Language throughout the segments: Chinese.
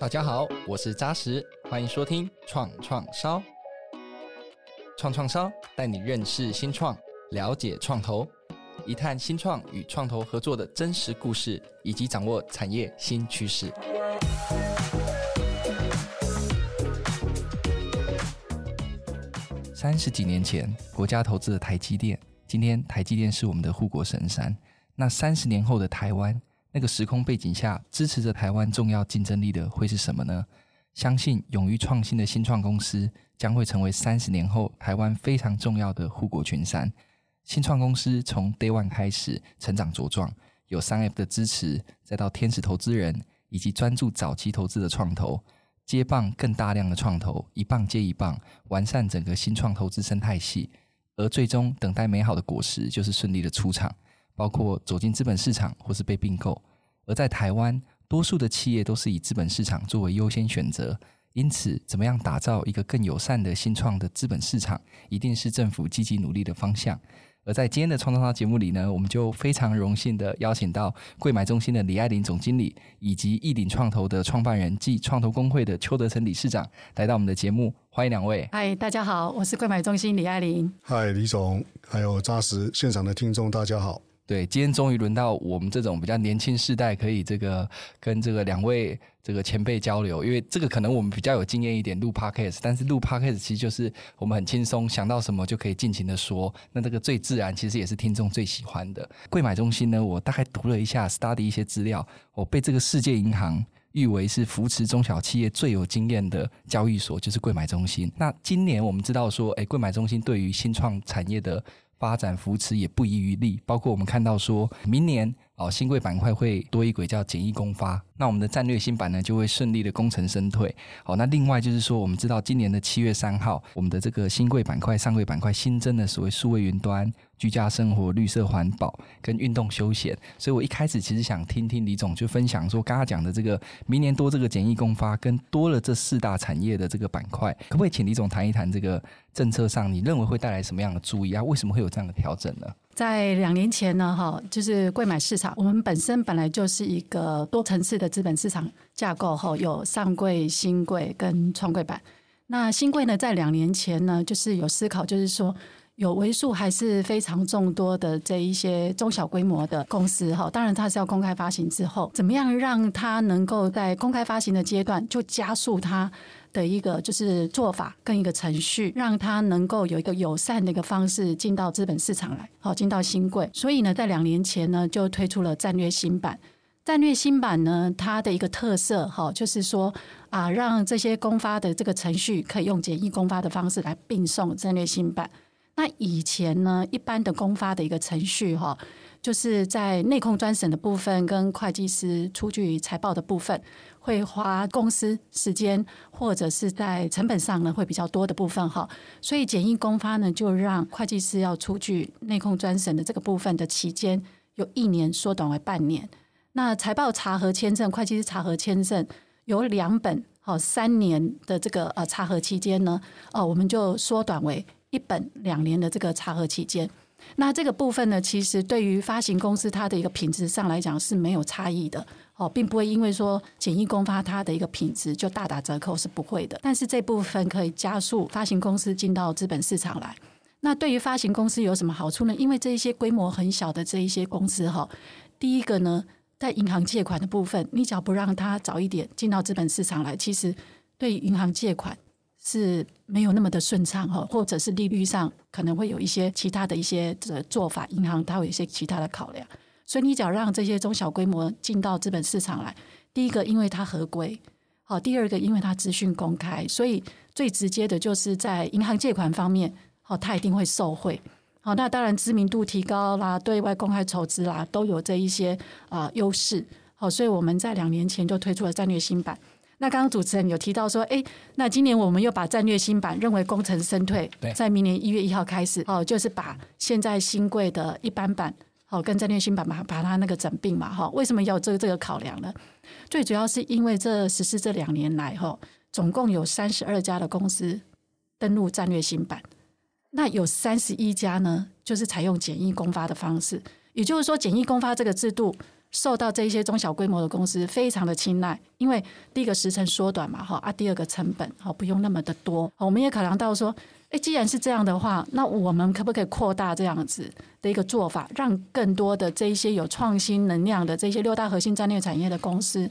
大家好，我是扎实，欢迎收听创创烧。创创烧带你认识新创，了解创投，一探新创与创投合作的真实故事，以及掌握产业新趋势。三十几年前，国家投资的台积电，今天台积电是我们的护国神山。那三十年后的台湾，那个时空背景下，支持着台湾重要竞争力的会是什么呢？相信勇于创新的新创公司将会成为三十年后台湾非常重要的护国群山。新创公司从 Day One 开始成长茁壮，有三 F 的支持，再到天使投资人以及专注早期投资的创投，接棒更大量的创投，一棒接一棒，完善整个新创投资生态系，而最终等待美好的果实就是顺利的出场。包括走进资本市场或是被并购，而在台湾，多数的企业都是以资本市场作为优先选择。因此，怎么样打造一个更友善的新创的资本市场，一定是政府积极努力的方向。而在今天的创创烧节目里呢，我们就非常荣幸的邀请到贵买中心的李爱玲总经理，以及亿鼎创投的创办人暨创投公会的邱德成理事长来到我们的节目，欢迎两位。嗨，大家好，我是贵买中心李爱玲。嗨，李总，还有扎实现场的听众，大家好。对，今天终于轮到我们这种比较年轻世代，可以这个跟这个两位这个前辈交流，因为这个可能我们比较有经验一点录 Podcast，但是录 Podcast 其实就是我们很轻松，想到什么就可以尽情的说，那这个最自然，其实也是听众最喜欢的。柜买中心呢，我大概读了一下，study 一些资料，我被这个世界银行誉为是扶持中小企业最有经验的交易所，就是柜买中心。那今年我们知道说，诶，柜买中心对于新创产业的发展扶持也不遗余力，包括我们看到说，明年哦，新贵板块会多一轨叫简易公发，那我们的战略新板呢就会顺利的功成身退。好，那另外就是说，我们知道今年的七月三号，我们的这个新贵板块、上柜板块新增的所谓数位云端。居家生活、绿色环保跟运动休闲，所以我一开始其实想听听李总就分享说，刚刚讲的这个明年多这个简易公发，跟多了这四大产业的这个板块，可不可以请李总谈一谈这个政策上，你认为会带来什么样的注意啊？为什么会有这样的调整呢？在两年前呢，哈，就是贵买市场，我们本身本来就是一个多层次的资本市场架构，哈，有上柜、新柜跟创柜板。那新柜呢，在两年前呢，就是有思考，就是说。有为数还是非常众多的这一些中小规模的公司哈，当然它是要公开发行之后，怎么样让它能够在公开发行的阶段就加速它的一个就是做法跟一个程序，让它能够有一个友善的一个方式进到资本市场来，好进到新贵。所以呢，在两年前呢就推出了战略新版。战略新版呢，它的一个特色哈，就是说啊，让这些公发的这个程序可以用简易公发的方式来并送战略新版。那以前呢，一般的公发的一个程序哈，就是在内控专审的部分跟会计师出具财报的部分，会花公司时间或者是在成本上呢会比较多的部分哈，所以简易公发呢就让会计师要出具内控专审的这个部分的期间由一年缩短为半年。那财报查核签证、会计师查核签证有两本好三年的这个呃查核期间呢，哦我们就缩短为。一本两年的这个查核期间，那这个部分呢，其实对于发行公司它的一个品质上来讲是没有差异的哦，并不会因为说简易公发它的一个品质就大打折扣，是不会的。但是这部分可以加速发行公司进到资本市场来。那对于发行公司有什么好处呢？因为这一些规模很小的这一些公司哈，第一个呢，在银行借款的部分，你只要不让它早一点进到资本市场来，其实对银行借款。是没有那么的顺畅哈，或者是利率上可能会有一些其他的一些的做法，银行它有一些其他的考量，所以你只要让这些中小规模进到资本市场来，第一个因为它合规，好，第二个因为它资讯公开，所以最直接的就是在银行借款方面，好，它一定会受惠，好，那当然知名度提高啦，对外公开筹资啦，都有这一些啊优势，好，所以我们在两年前就推出了战略新版。那刚刚主持人有提到说，哎，那今年我们又把战略新版认为功成身退，在明年一月一号开始，哦，就是把现在新贵的一般版，哦，跟战略新版把把它那个整并嘛，哈，为什么要这个这个考量呢？最主要是因为这实施这两年来，哈，总共有三十二家的公司登录战略新版，那有三十一家呢，就是采用简易公发的方式，也就是说，简易公发这个制度受到这些中小规模的公司非常的青睐，因为第一个时程缩短嘛，哈啊，第二个成本好不用那么的多，我们也考量到说，诶，既然是这样的话，那我们可不可以扩大这样子的一个做法，让更多的这一些有创新能量的这些六大核心战略产业的公司，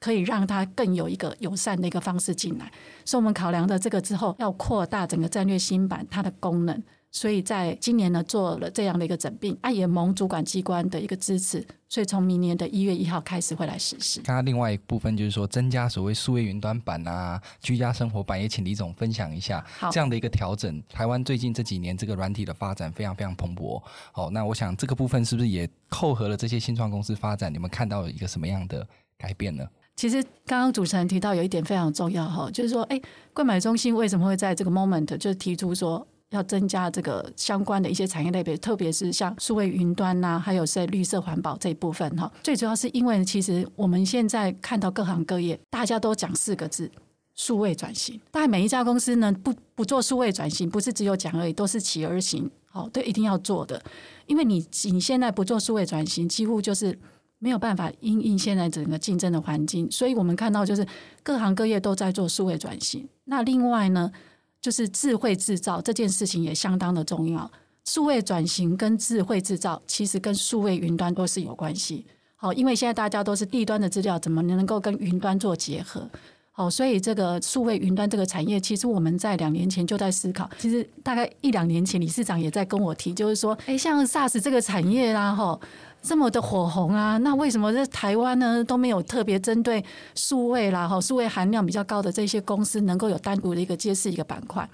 可以让它更有一个友善的一个方式进来，所以我们考量的这个之后，要扩大整个战略新版它的功能。所以在今年呢，做了这样的一个整并，啊，也蒙主管机关的一个支持，所以从明年的一月一号开始会来实施。刚刚另外一部分就是说，增加所谓数位云端版啊、居家生活版，也请李总分享一下这样的一个调整。台湾最近这几年这个软体的发展非常非常蓬勃，好，那我想这个部分是不是也扣合了这些新创公司发展？你们看到了一个什么样的改变呢？其实刚刚主持人提到有一点非常重要哈，就是说，哎，购买中心为什么会在这个 moment 就提出说？要增加这个相关的一些产业类别，特别是像数位云端呐、还有在绿色环保这一部分哈。最主要是因为其实我们现在看到各行各业，大家都讲四个字：数位转型。大概每一家公司呢，不不做数位转型，不是只有讲而已，都是起而行。好，都，一定要做的。因为你你现在不做数位转型，几乎就是没有办法因应现在整个竞争的环境。所以我们看到就是各行各业都在做数位转型。那另外呢？就是智慧制造这件事情也相当的重要。数位转型跟智慧制造其实跟数位云端都是有关系。好，因为现在大家都是地端的资料，怎么能够跟云端做结合？好，所以这个数位云端这个产业，其实我们在两年前就在思考。其实大概一两年前，理事长也在跟我提，就是说，哎，像 SaaS 这个产业啦，哈。这么的火红啊，那为什么在台湾呢都没有特别针对数位啦、哈数位含量比较高的这些公司能够有单独的一个揭示一个板块？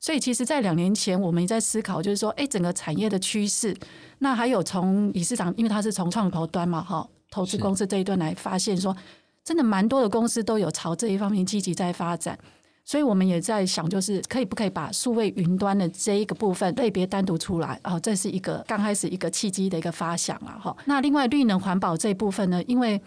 所以其实，在两年前我们也在思考，就是说，哎，整个产业的趋势，那还有从理事长，因为他是从创投端嘛，哈，投资公司这一端来发现说，真的蛮多的公司都有朝这一方面积极在发展。所以我们也在想，就是可以不可以把数位云端的这一个部分类别单独出来啊？这是一个刚开始一个契机的一个发想了哈。那另外绿能环保这一部分呢，因为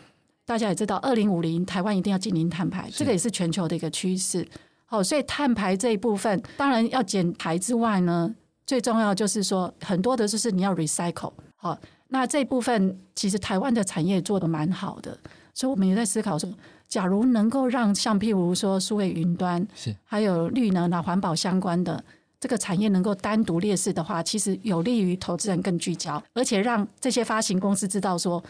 大家也知道，二零五零台湾一定要进零碳排，这个也是全球的一个趋势。好，所以碳排这一部分，当然要减排之外呢，最重要就是说很多的就是你要 recycle。好，那这一部分其实台湾的产业做得蛮好的，所以我们也在思考说。假如能够让像譬如说数位云端，是还有绿能啊环保相关的这个产业能够单独列示的话，其实有利于投资人更聚焦，而且让这些发行公司知道说，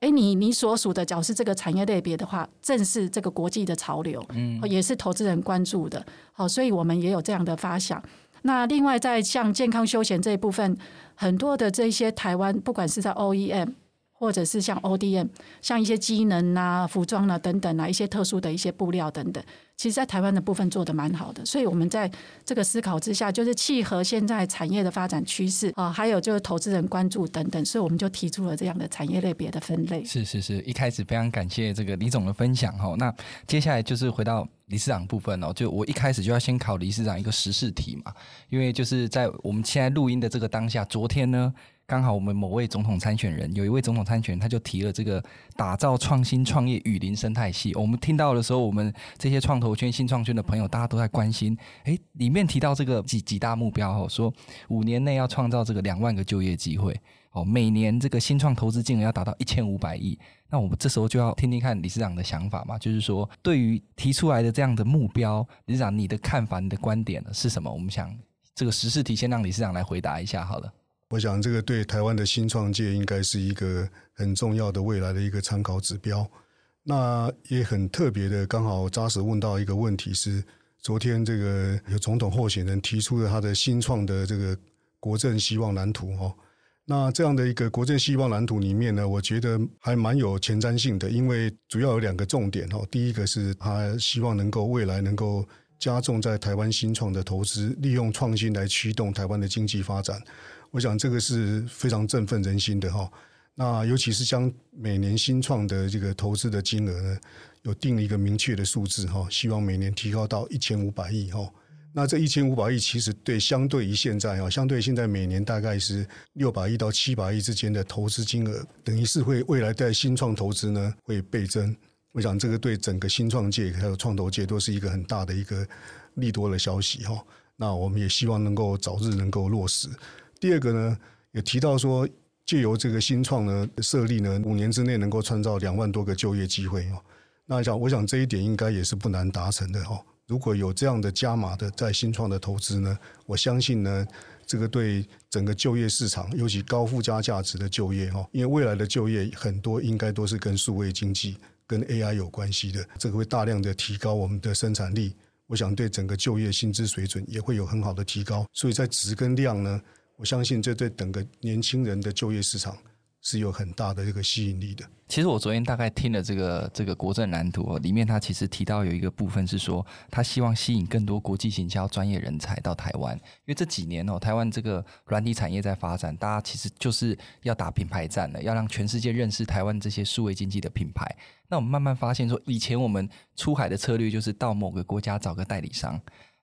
哎，你你所属的角是这个产业类别的话，正是这个国际的潮流，嗯，也是投资人关注的。好，所以我们也有这样的发想。那另外在像健康休闲这一部分，很多的这些台湾，不管是在 OEM。或者是像 ODM，像一些机能啊、服装啊等等啊，一些特殊的一些布料等等，其实，在台湾的部分做得蛮好的。所以，我们在这个思考之下，就是契合现在产业的发展趋势啊，还有就是投资人关注等等，所以我们就提出了这样的产业类别的分类。是是是，一开始非常感谢这个李总的分享哈。那接下来就是回到理事长部分哦，就我一开始就要先考理事长一个时事题嘛，因为就是在我们现在录音的这个当下，昨天呢。刚好我们某位总统参选人，有一位总统参选人，他就提了这个打造创新创业雨林生态系。我们听到的时候，我们这些创投圈、新创圈的朋友，大家都在关心。诶，里面提到这个几几大目标哦，说五年内要创造这个两万个就业机会哦，每年这个新创投资金额要达到一千五百亿。那我们这时候就要听听看理事长的想法嘛，就是说对于提出来的这样的目标，理事长你的看法、你的观点呢是什么？我们想这个时事题先让理事长来回答一下好了。我想，这个对台湾的新创界应该是一个很重要的未来的一个参考指标。那也很特别的，刚好扎实问到一个问题是：昨天这个有总统候选人提出了他的新创的这个国政希望蓝图哈。那这样的一个国政希望蓝图里面呢，我觉得还蛮有前瞻性的，因为主要有两个重点哈。第一个是他希望能够未来能够加重在台湾新创的投资，利用创新来驱动台湾的经济发展。我想这个是非常振奋人心的哈。那尤其是将每年新创的这个投资的金额呢，有定了一个明确的数字哈，希望每年提高到一千五百亿哈。那这一千五百亿其实对相对于现在啊，相对现在每年大概是六百亿到七百亿之间的投资金额，等于是会未来在新创投资呢会倍增。我想这个对整个新创界还有创投界都是一个很大的一个利多的消息哈。那我们也希望能够早日能够落实。第二个呢，也提到说，借由这个新创呢设立呢，五年之内能够创造两万多个就业机会哦。那想，我想这一点应该也是不难达成的哦。如果有这样的加码的在新创的投资呢，我相信呢，这个对整个就业市场，尤其高附加价值的就业哈，因为未来的就业很多应该都是跟数位经济、跟 AI 有关系的，这个会大量的提高我们的生产力。我想对整个就业薪资水准也会有很好的提高。所以在值跟量呢，我相信这对整个年轻人的就业市场。是有很大的这个吸引力的。其实我昨天大概听了这个这个国政蓝图里面，他其实提到有一个部分是说，他希望吸引更多国际行销专业人才到台湾，因为这几年哦，台湾这个软体产业在发展，大家其实就是要打品牌战了，要让全世界认识台湾这些数位经济的品牌。那我们慢慢发现说，以前我们出海的策略就是到某个国家找个代理商。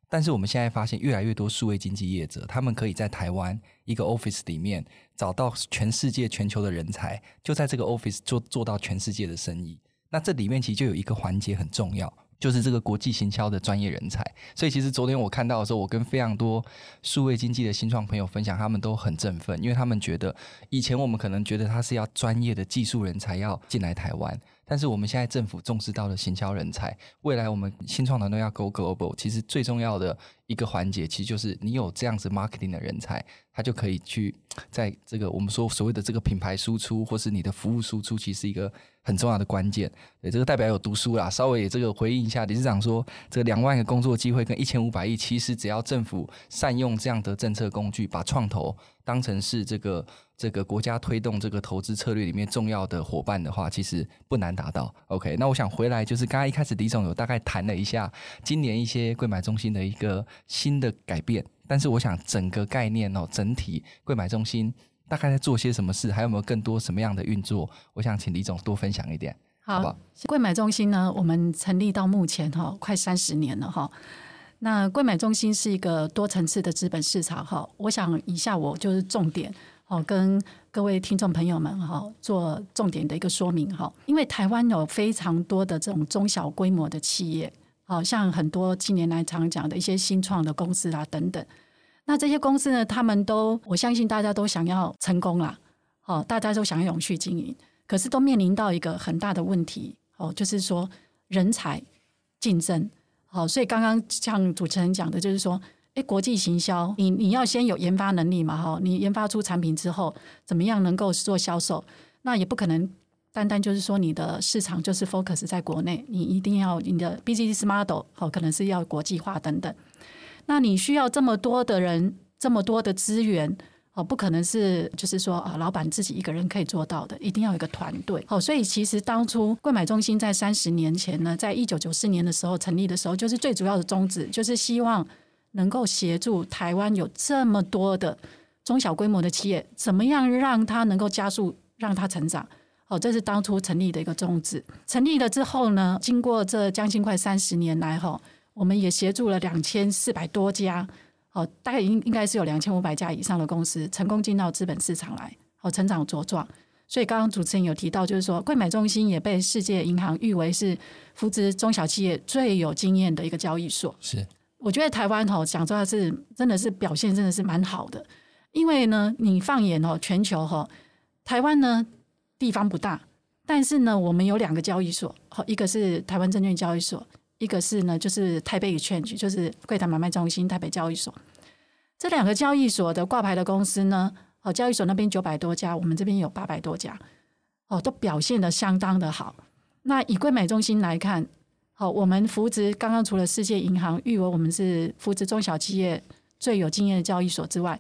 但是我们现在发现，越来越多数位经济业者，他们可以在台湾一个 office 里面找到全世界、全球的人才，就在这个 office 做做到全世界的生意。那这里面其实就有一个环节很重要，就是这个国际行销的专业人才。所以其实昨天我看到的时候，我跟非常多数位经济的新创朋友分享，他们都很振奋，因为他们觉得以前我们可能觉得他是要专业的技术人才要进来台湾。但是我们现在政府重视到了行销人才，未来我们新创团队要 go global，其实最重要的一个环节，其实就是你有这样子 marketing 的人才，他就可以去在这个我们说所谓的这个品牌输出，或是你的服务输出，其实一个很重要的关键。对，这个代表有读书啦，稍微这个回应一下理事长说，这两万个工作机会跟一千五百亿，其实只要政府善用这样的政策工具，把创投当成是这个。这个国家推动这个投资策略里面重要的伙伴的话，其实不难达到。OK，那我想回来就是刚刚一开始李总有大概谈了一下今年一些贵买中心的一个新的改变，但是我想整个概念哦，整体贵买中心大概在做些什么事，还有没有更多什么样的运作？我想请李总多分享一点，好，好不好？柜买中心呢，我们成立到目前哈，快三十年了哈。那贵买中心是一个多层次的资本市场哈，我想以下我就是重点。好，跟各位听众朋友们哈做重点的一个说明哈，因为台湾有非常多的这种中小规模的企业，好像很多近年来常讲的一些新创的公司啊等等，那这些公司呢，他们都我相信大家都想要成功啦，好，大家都想要永续经营，可是都面临到一个很大的问题，哦，就是说人才竞争，好，所以刚刚像主持人讲的，就是说。哎，国际行销，你你要先有研发能力嘛，哈，你研发出产品之后，怎么样能够做销售？那也不可能单单就是说你的市场就是 focus 在国内，你一定要你的 business model 好，可能是要国际化等等。那你需要这么多的人，这么多的资源，哦，不可能是就是说啊，老板自己一个人可以做到的，一定要有一个团队。好，所以其实当初柜买中心在三十年前呢，在一九九四年的时候成立的时候，就是最主要的宗旨，就是希望。能够协助台湾有这么多的中小规模的企业，怎么样让它能够加速让它成长？哦，这是当初成立的一个宗旨。成立了之后呢，经过这将近快三十年来，哈，我们也协助了两千四百多家，哦，大概应应该是有两千五百家以上的公司成功进到资本市场来，哦，成长茁壮。所以刚刚主持人有提到，就是说，贵买中心也被世界银行誉为是扶植中小企业最有经验的一个交易所。是。我觉得台湾哈讲实话是真的是表现真的是蛮好的，因为呢，你放眼哦全球哈，台湾呢地方不大，但是呢我们有两个交易所，好，一个是台湾证券交易所，一个是呢就是台北 Exchange，就是柜台买卖中心台北交易所。这两个交易所的挂牌的公司呢，哦交易所那边九百多家，我们这边有八百多家，哦都表现得相当的好。那以柜买中心来看。好，我们扶植刚刚除了世界银行誉为我们是扶植中小企业最有经验的交易所之外，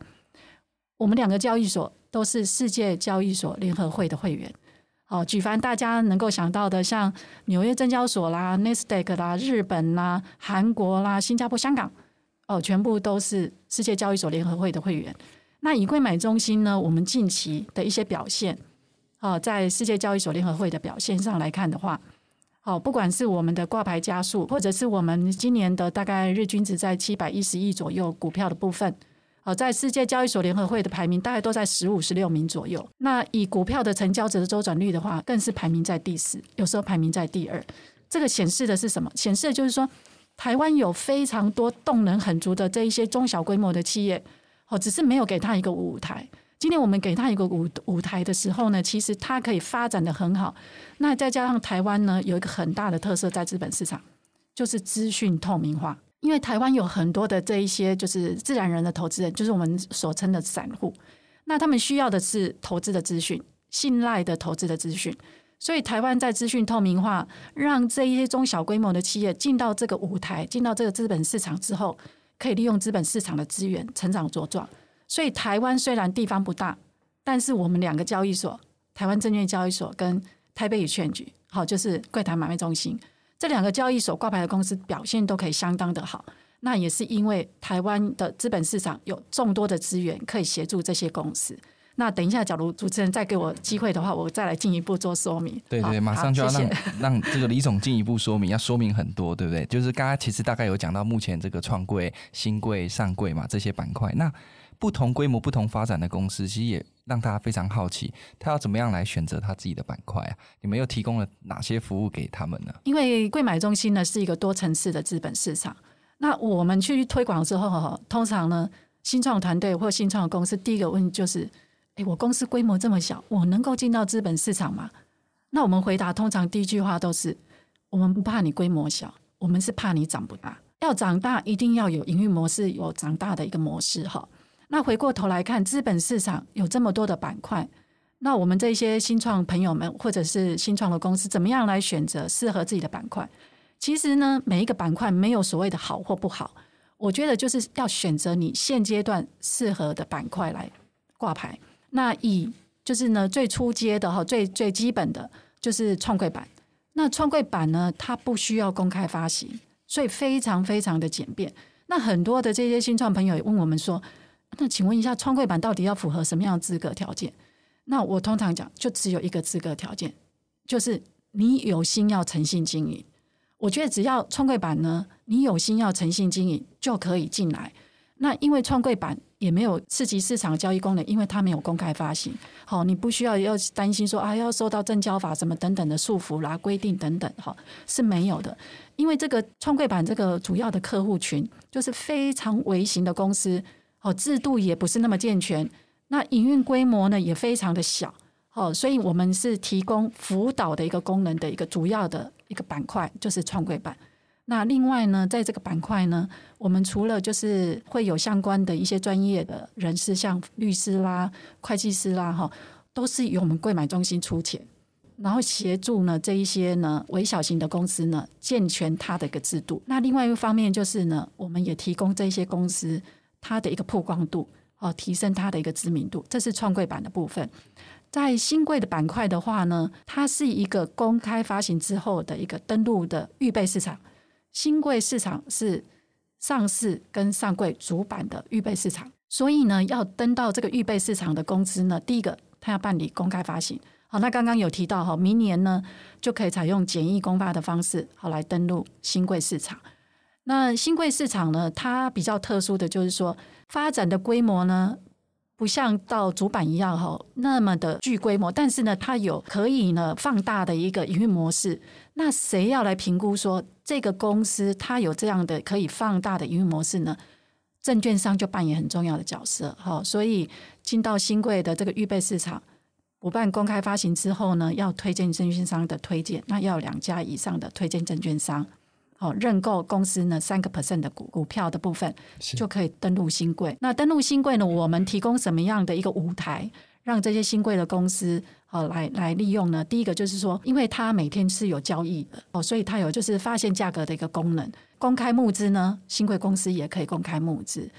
我们两个交易所都是世界交易所联合会的会员。好，举凡大家能够想到的，像纽约证交所啦、Nasdaq 啦、日本啦、韩国啦、新加坡、香港，哦，全部都是世界交易所联合会的会员。那以柜买中心呢，我们近期的一些表现，哦，在世界交易所联合会的表现上来看的话。好，不管是我们的挂牌加速，或者是我们今年的大概日均值在七百一十亿左右股票的部分，好，在世界交易所联合会的排名大概都在十五、十六名左右。那以股票的成交值的周转率的话，更是排名在第四，有时候排名在第二。这个显示的是什么？显示的就是说，台湾有非常多动能很足的这一些中小规模的企业，好，只是没有给他一个舞台。今天我们给他一个舞舞台的时候呢，其实他可以发展的很好。那再加上台湾呢，有一个很大的特色在资本市场，就是资讯透明化。因为台湾有很多的这一些就是自然人的投资人，就是我们所称的散户。那他们需要的是投资的资讯，信赖的投资的资讯。所以台湾在资讯透明化，让这一些中小规模的企业进到这个舞台，进到这个资本市场之后，可以利用资本市场的资源成长茁壮。所以台湾虽然地方不大，但是我们两个交易所，台湾证券交易所跟台北 Exchange，好，就是柜台买卖中心，这两个交易所挂牌的公司表现都可以相当的好。那也是因为台湾的资本市场有众多的资源可以协助这些公司。那等一下，假如主持人再给我机会的话，我再来进一步做说明。对对，马上就要让 让这个李总进一步说明，要说明很多，对不对？就是刚刚其实大概有讲到目前这个创柜、新柜、上柜嘛这些板块，那。不同规模、不同发展的公司，其实也让大家非常好奇，他要怎么样来选择他自己的板块啊？你们又提供了哪些服务给他们呢？因为贵买中心呢是一个多层次的资本市场，那我们去推广之后，通常呢，新创团队或新创公司第一个问就是：诶，我公司规模这么小，我能够进到资本市场吗？那我们回答通常第一句话都是：我们不怕你规模小，我们是怕你长不大。要长大，一定要有营运模式，有长大的一个模式哈。那回过头来看，资本市场有这么多的板块，那我们这些新创朋友们，或者是新创的公司，怎么样来选择适合自己的板块？其实呢，每一个板块没有所谓的好或不好，我觉得就是要选择你现阶段适合的板块来挂牌。那以就是呢，最初阶的哈，最最基本的就是创柜板。那创柜板呢，它不需要公开发行，所以非常非常的简便。那很多的这些新创朋友也问我们说，那请问一下，创柜板到底要符合什么样的资格条件？那我通常讲，就只有一个资格条件，就是你有心要诚信经营。我觉得只要创柜板呢，你有心要诚信经营就可以进来。那因为创柜板也没有次级市场交易功能，因为它没有公开发行。好，你不需要要担心说啊，要受到证交法什么等等的束缚啦、规定等等，哈，是没有的。因为这个创柜板这个主要的客户群就是非常微型的公司。哦，制度也不是那么健全，那营运规模呢也非常的小，哦，所以我们是提供辅导的一个功能的一个主要的一个板块，就是创柜板。那另外呢，在这个板块呢，我们除了就是会有相关的一些专业的人士，像律师啦、会计师啦，哈，都是由我们柜买中心出钱，然后协助呢这一些呢微小型的公司呢健全它的一个制度。那另外一个方面就是呢，我们也提供这些公司。它的一个曝光度哦，提升它的一个知名度，这是创柜板的部分。在新柜的板块的话呢，它是一个公开发行之后的一个登录的预备市场。新柜市场是上市跟上柜主板的预备市场，所以呢，要登到这个预备市场的公司呢，第一个它要办理公开发行。好，那刚刚有提到哈，明年呢就可以采用简易公发的方式，好来登录新柜市场。那新贵市场呢，它比较特殊的就是说，发展的规模呢，不像到主板一样哈那么的巨规模，但是呢，它有可以呢放大的一个营运模式。那谁要来评估说这个公司它有这样的可以放大的营运模式呢？证券商就扮演很重要的角色哈。所以进到新贵的这个预备市场，补办公开发行之后呢，要推荐证券商的推荐，那要两家以上的推荐证券商。好，认购公司呢三个 percent 的股股票的部分，就可以登录新贵。那登录新贵呢，我们提供什么样的一个舞台，让这些新贵的公司好来来利用呢？第一个就是说，因为它每天是有交易的哦，所以它有就是发现价格的一个功能。公开募资呢，新贵公司也可以公开募资。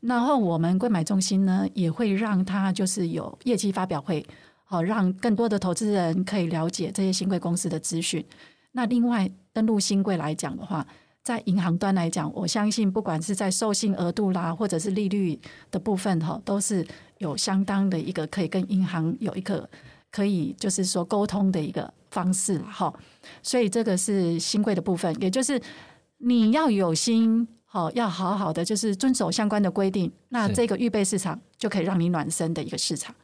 然后我们柜买中心呢，也会让它就是有业绩发表会，好让更多的投资人可以了解这些新贵公司的资讯。那另外登录新贵来讲的话，在银行端来讲，我相信不管是在授信额度啦，或者是利率的部分哈，都是有相当的一个可以跟银行有一个可以就是说沟通的一个方式哈。所以这个是新贵的部分，也就是你要有心好，要好好的就是遵守相关的规定，那这个预备市场就可以让你暖身的一个市场。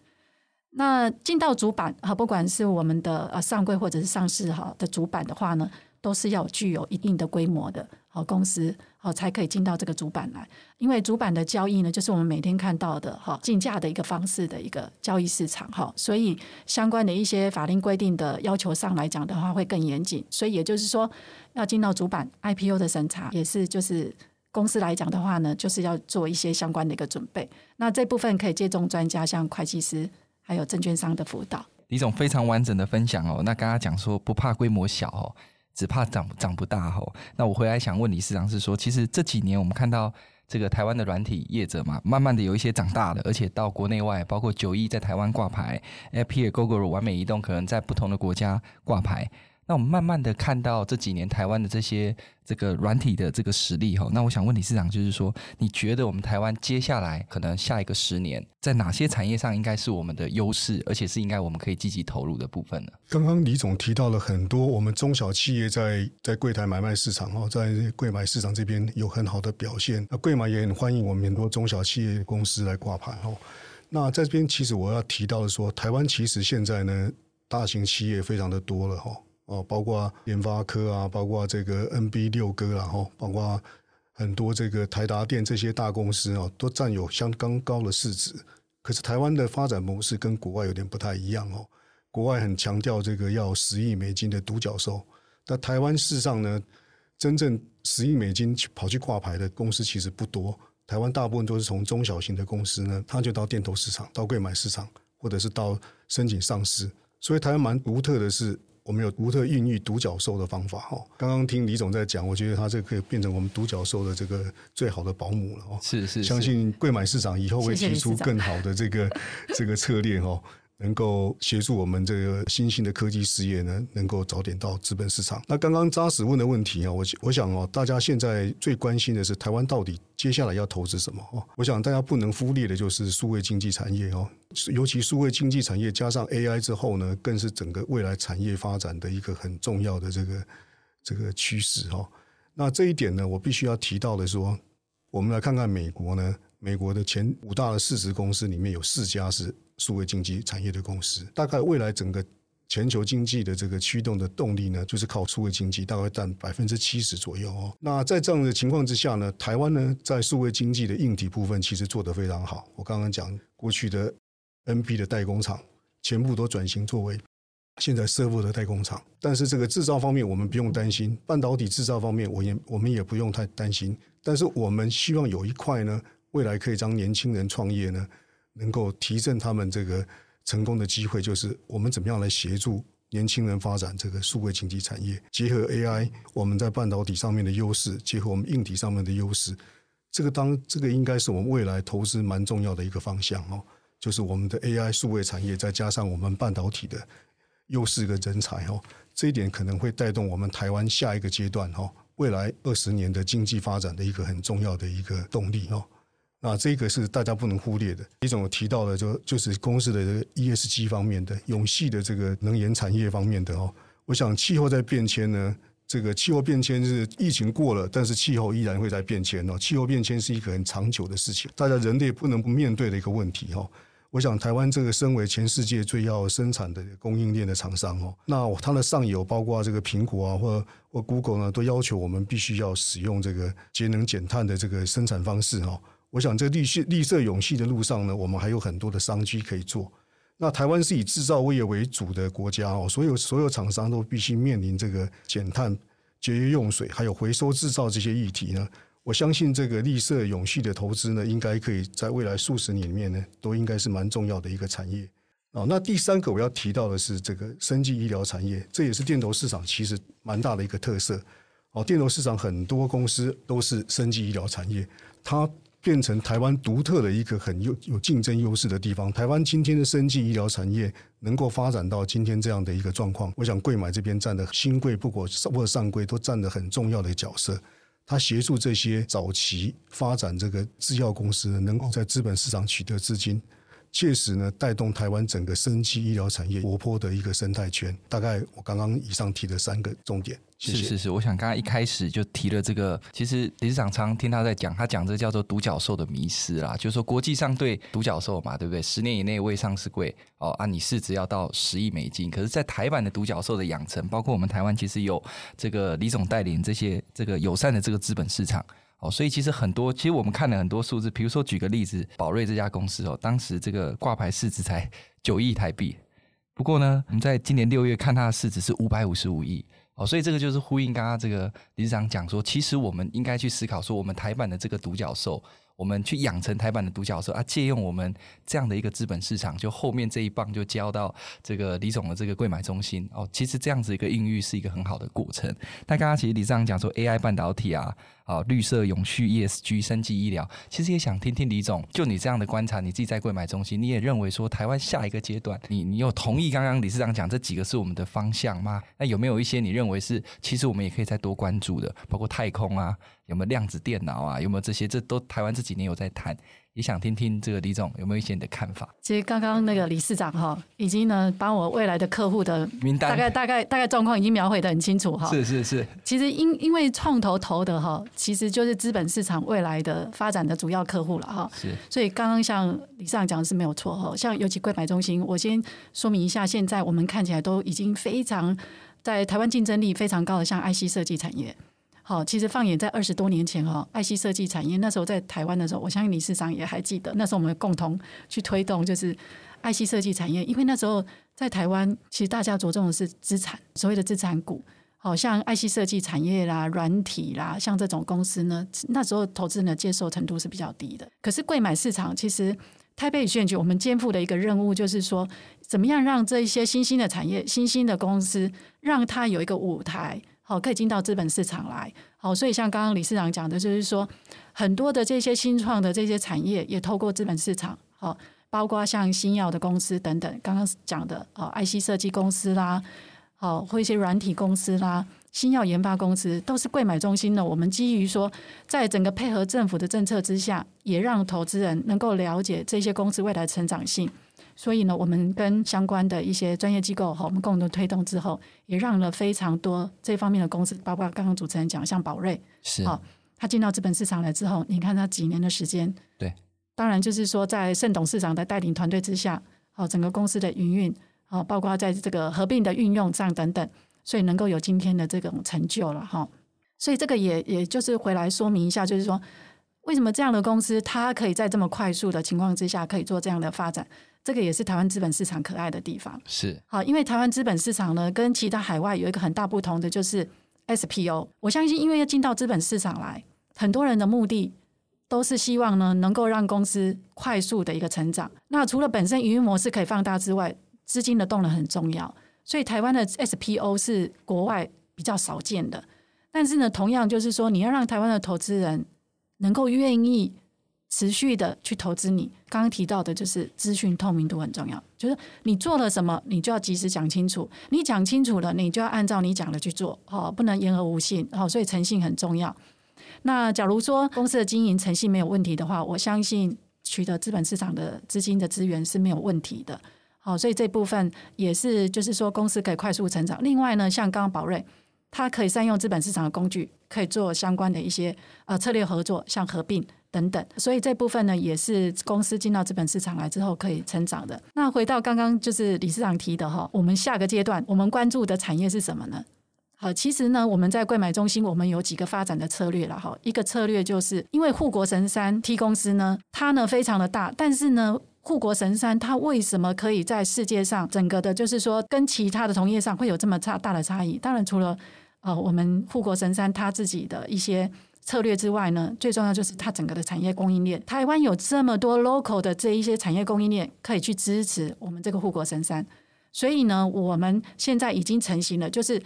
那进到主板哈，不管是我们的呃上柜或者是上市哈的主板的话呢，都是要具有一定的规模的好公司好，才可以进到这个主板来。因为主板的交易呢，就是我们每天看到的哈竞价的一个方式的一个交易市场哈，所以相关的一些法令规定的要求上来讲的话，会更严谨。所以也就是说，要进到主板 IPO 的审查，也是就是公司来讲的话呢，就是要做一些相关的一个准备。那这部分可以借重专家，像会计师还有证券商的辅导。李总非常完整的分享哦。那刚刚讲说不怕规模小哦。只怕长长不大哦。那我回来想问李市长是说，其实这几年我们看到这个台湾的软体业者嘛，慢慢的有一些长大了，而且到国内外，包括九亿在台湾挂牌，Appier、Gogoro、玩美移动可能在不同的国家挂牌。那我们慢慢的看到这几年台湾的这些这个软体的这个实力哈，那我想问李市长，就是说，你觉得我们台湾接下来可能下一个十年，在哪些产业上应该是我们的优势，而且是应该我们可以积极投入的部分呢？刚刚李总提到了很多我们中小企业在在柜台买卖市场哦，在柜买市场这边有很好的表现，那柜买也很欢迎我们很多中小企业公司来挂牌哦。那在这边其实我要提到的说，台湾其实现在呢，大型企业非常的多了哈。哦，包括联发科啊，包括这个 NB 六哥啦，哈，包括很多这个台达电这些大公司哦，都占有相当高的市值。可是台湾的发展模式跟国外有点不太一样哦。国外很强调这个要十亿美金的独角兽，但台湾事实上呢，真正十亿美金跑去挂牌的公司其实不多。台湾大部分都是从中小型的公司呢，他就到电投市场、到柜买市场，或者是到申请上市。所以台湾蛮独特的是。我们有独特孕育独角兽的方法哦。刚刚听李总在讲，我觉得他这个可以变成我们独角兽的这个最好的保姆了哦。是是，是，相信贵买市场以后会提出更好的这个这个策略哈。能够协助我们这个新兴的科技事业呢，能够早点到资本市场。那刚刚扎实问的问题啊，我我想哦，大家现在最关心的是台湾到底接下来要投资什么哦？我想大家不能忽略的就是数位经济产业哦，尤其数位经济产业加上 AI 之后呢，更是整个未来产业发展的一个很重要的这个这个趋势哦。那这一点呢，我必须要提到的说，我们来看看美国呢，美国的前五大的市值公司里面有四家是。数位经济产业的公司，大概未来整个全球经济的这个驱动的动力呢，就是靠数位经济，大概占百分之七十左右哦。那在这样的情况之下呢，台湾呢在数位经济的硬体部分其实做得非常好。我刚刚讲过去的 NB 的代工厂全部都转型作为现在 serve 的代工厂，但是这个制造方面我们不用担心，半导体制造方面我也我们也不用太担心。但是我们希望有一块呢，未来可以让年轻人创业呢。能够提振他们这个成功的机会，就是我们怎么样来协助年轻人发展这个数位经济产业，结合 AI，我们在半导体上面的优势，结合我们硬体上面的优势，这个当这个应该是我们未来投资蛮重要的一个方向哦，就是我们的 AI 数位产业，再加上我们半导体的优势跟人才哦，这一点可能会带动我们台湾下一个阶段哈，未来二十年的经济发展的一个很重要的一个动力哦。那这个是大家不能忽略的。李总提到的，就就是公司的 ESG 方面的永续的这个能源产业方面的哦。我想气候在变迁呢，这个气候变迁是疫情过了，但是气候依然会在变迁哦。气候变迁是一个很长久的事情，大家人类不能不面对的一个问题哦。我想台湾这个身为全世界最要生产的供应链的厂商哦，那它的上游包括这个苹果啊，或或 Google 呢，都要求我们必须要使用这个节能减碳的这个生产方式哦。我想，这绿色绿色永续的路上呢，我们还有很多的商机可以做。那台湾是以制造业为主的国家哦，所有所有厂商都必须面临这个减碳、节约用水，还有回收制造这些议题呢。我相信这个绿色永续的投资呢，应该可以在未来数十年里面呢，都应该是蛮重要的一个产业。哦，那第三个我要提到的是这个生技医疗产业，这也是电投市场其实蛮大的一个特色。哦，电投市场很多公司都是生技医疗产业，它。变成台湾独特的一个很有有竞争优势的地方。台湾今天的生技医疗产业能够发展到今天这样的一个状况，我想贵买这边占的新贵不管或上柜都占了很重要的角色。他协助这些早期发展这个制药公司能够在资本市场取得资金。确实呢，带动台湾整个生技医疗产业活泼的一个生态圈。大概我刚刚以上提的三个重点，谢谢。是是是，我想刚刚一开始就提了这个，其实理事长常听他在讲，他讲这叫做独角兽的迷失啦，就是说国际上对独角兽嘛，对不对？十年以内未上市贵哦啊，你市值要到十亿美金。可是，在台版的独角兽的养成，包括我们台湾其实有这个李总带领这些这个友善的这个资本市场。哦，所以其实很多，其实我们看了很多数字，比如说举个例子，宝瑞这家公司哦，当时这个挂牌市值才九亿台币，不过呢，我们在今年六月看它的市值是五百五十五亿哦，所以这个就是呼应刚刚这个理事长讲说，其实我们应该去思考说，我们台版的这个独角兽。我们去养成台版的独角兽啊，借用我们这样的一个资本市场，就后面这一棒就交到这个李总的这个柜买中心哦。其实这样子一个孕育是一个很好的过程。那刚刚其实理事长讲说 AI 半导体啊，啊绿色永续 ESG 生技医疗，其实也想听听李总，就你这样的观察，你自己在柜买中心，你也认为说台湾下一个阶段，你你有同意刚刚理事长讲这几个是我们的方向吗？那有没有一些你认为是其实我们也可以再多关注的，包括太空啊？有没有量子电脑啊？有没有这些？这都台湾这几年有在谈，也想听听这个李总有没有一些你的看法。其实刚刚那个理事长哈，已经呢把我未来的客户的名单大概大概大概状况已经描绘的很清楚哈。是是是。其实因因为创投投的哈，其实就是资本市场未来的发展的主要客户了哈。是。所以刚刚像李事长讲的是没有错哈，像尤其柜买中心，我先说明一下，现在我们看起来都已经非常在台湾竞争力非常高的，像 IC 设计产业。好，其实放眼在二十多年前哈，IC 设计产业那时候在台湾的时候，我相信李市长也还记得，那时候我们共同去推动就是爱惜设计产业，因为那时候在台湾，其实大家着重的是资产，所谓的资产股，好像爱惜设计产业啦、软体啦，像这种公司呢，那时候投资人的接受程度是比较低的。可是贵买市场，其实台北选举我们肩负的一个任务就是说，怎么样让这一些新兴的产业、新兴的公司，让它有一个舞台。好，可以进到资本市场来。好，所以像刚刚理事长讲的，就是说很多的这些新创的这些产业，也透过资本市场，好，包括像新药的公司等等，刚刚讲的哦，IC 设计公司啦，好，或一些软体公司啦，新药研发公司，都是贵买中心的。我们基于说，在整个配合政府的政策之下，也让投资人能够了解这些公司未来的成长性。所以呢，我们跟相关的一些专业机构哈，我们共同推动之后，也让了非常多这方面的公司，包括刚刚主持人讲，像宝瑞是，好，他进到资本市场来之后，你看他几年的时间，对，当然就是说在盛董事长的带领团队之下，好，整个公司的营运，好，包括在这个合并的运用上等等，所以能够有今天的这种成就了哈。所以这个也也就是回来说明一下，就是说为什么这样的公司，它可以在这么快速的情况之下，可以做这样的发展。这个也是台湾资本市场可爱的地方，是好，因为台湾资本市场呢，跟其他海外有一个很大不同的，就是 SPO。我相信，因为要进到资本市场来，很多人的目的都是希望呢，能够让公司快速的一个成长。那除了本身营运模式可以放大之外，资金的动能很重要。所以，台湾的 SPO 是国外比较少见的。但是呢，同样就是说，你要让台湾的投资人能够愿意。持续的去投资你，刚刚提到的就是资讯透明度很重要，就是你做了什么，你就要及时讲清楚。你讲清楚了，你就要按照你讲的去做，哦，不能言而无信，哦，所以诚信很重要。那假如说公司的经营诚信没有问题的话，我相信取得资本市场的资金的资源是没有问题的。好，所以这部分也是就是说公司可以快速成长。另外呢，像刚刚宝瑞，它可以善用资本市场的工具，可以做相关的一些呃策略合作，像合并。等等，所以这部分呢，也是公司进到资本市场来之后可以成长的。那回到刚刚就是理事长提的哈，我们下个阶段我们关注的产业是什么呢？好，其实呢，我们在柜买中心，我们有几个发展的策略了哈。一个策略就是因为护国神山 T 公司呢，它呢非常的大，但是呢，护国神山它为什么可以在世界上整个的，就是说跟其他的同业上会有这么差大的差异？当然除了呃，我们护国神山它自己的一些。策略之外呢，最重要就是它整个的产业供应链。台湾有这么多 local 的这一些产业供应链，可以去支持我们这个护国神山。所以呢，我们现在已经成型了，就是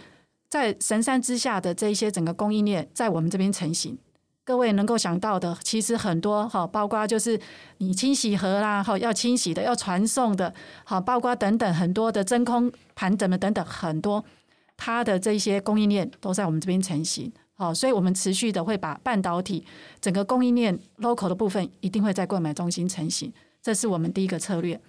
在神山之下的这一些整个供应链，在我们这边成型。各位能够想到的，其实很多哈，包括就是你清洗盒啦，哈，要清洗的，要传送的，好，包括等等很多的真空盘等等等等很多，它的这些供应链都在我们这边成型。好，所以我们持续的会把半导体整个供应链 local 的部分一定会在购买中心成型，这是我们第一个策略。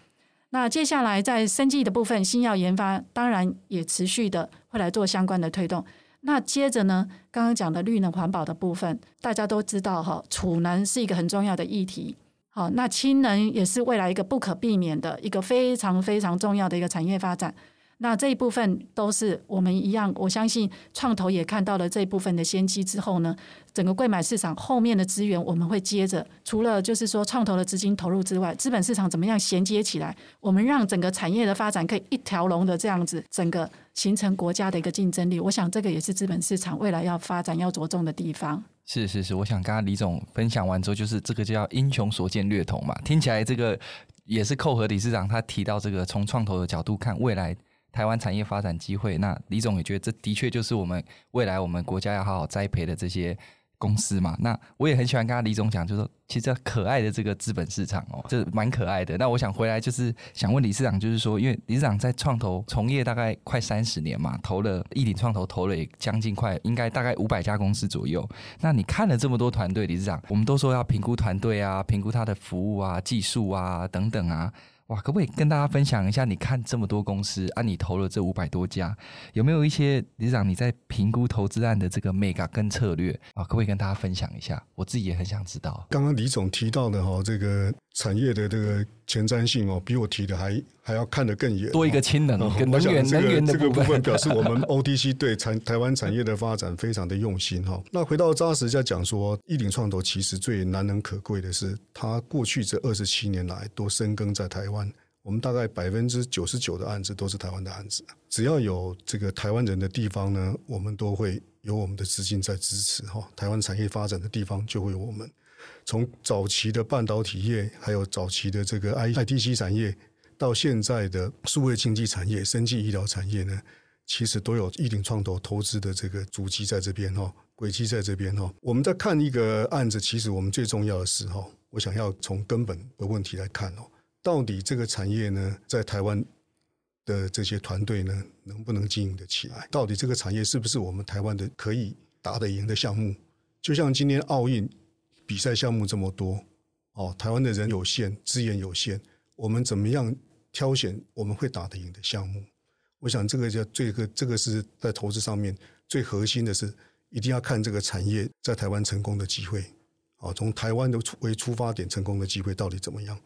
那接下来在生技的部分，新药研发当然也持续的会来做相关的推动。那接着呢，刚刚讲的绿能环保的部分，大家都知道哈，储能是一个很重要的议题。好，那氢能也是未来一个不可避免的一个非常非常重要的一个产业发展。那这一部分都是我们一样，我相信创投也看到了这一部分的先机之后呢，整个贵买市场后面的资源我们会接着，除了就是说创投的资金投入之外，资本市场怎么样衔接起来，我们让整个产业的发展可以一条龙的这样子，整个形成国家的一个竞争力。我想这个也是资本市场未来要发展要着重的地方。是是是，我想刚刚李总分享完之后，就是这个叫英雄所见略同嘛，听起来这个也是扣合理事长他提到这个从创投的角度看未来。台湾产业发展机会，那李总也觉得这的确就是我们未来我们国家要好好栽培的这些公司嘛。那我也很喜欢刚刚李总讲，就是说其实可爱的这个资本市场哦，这蛮可爱的。那我想回来就是想问理事长，就是说，因为理事长在创投从业大概快三十年嘛，投了一鼎创投投了也将近快应该大概五百家公司左右。那你看了这么多团队，理事长，我们都说要评估团队啊，评估他的服务啊、技术啊等等啊。哇，可不可以跟大家分享一下？你看这么多公司，啊，你投了这五百多家，有没有一些李长你在评估投资案的这个 mega 跟策略啊？可不可以跟大家分享一下？我自己也很想知道。刚刚李总提到的哈，这个产业的这个前瞻性哦，比我提的还还要看得更远。多一个氢能，跟能源、这个、能源的这个部分，表示我们 OTC 对产台湾产业的发展非常的用心哈。那回到扎实在讲说，一鼎创投其实最难能可贵的是，它过去这二十七年来都深耕在台湾。我们大概百分之九十九的案子都是台湾的案子，只要有这个台湾人的地方呢，我们都会有我们的资金在支持哈。台湾产业发展的地方就会有我们。从早期的半导体业，还有早期的这个 I ITC 产业，到现在的数位经济产业、生技医疗产业呢，其实都有亿鼎创投投资的这个足迹在这边哈，轨迹在这边哈。我们在看一个案子，其实我们最重要的是哈，我想要从根本的问题来看哦。到底这个产业呢，在台湾的这些团队呢，能不能经营得起来？到底这个产业是不是我们台湾的可以打得赢的项目？就像今天奥运比赛项目这么多，哦，台湾的人有限，资源有限，我们怎么样挑选我们会打得赢的项目？我想这个叫这个这个是在投资上面最核心的是，一定要看这个产业在台湾成功的机会。哦，从台湾的为出发点，成功的机会到底怎么样？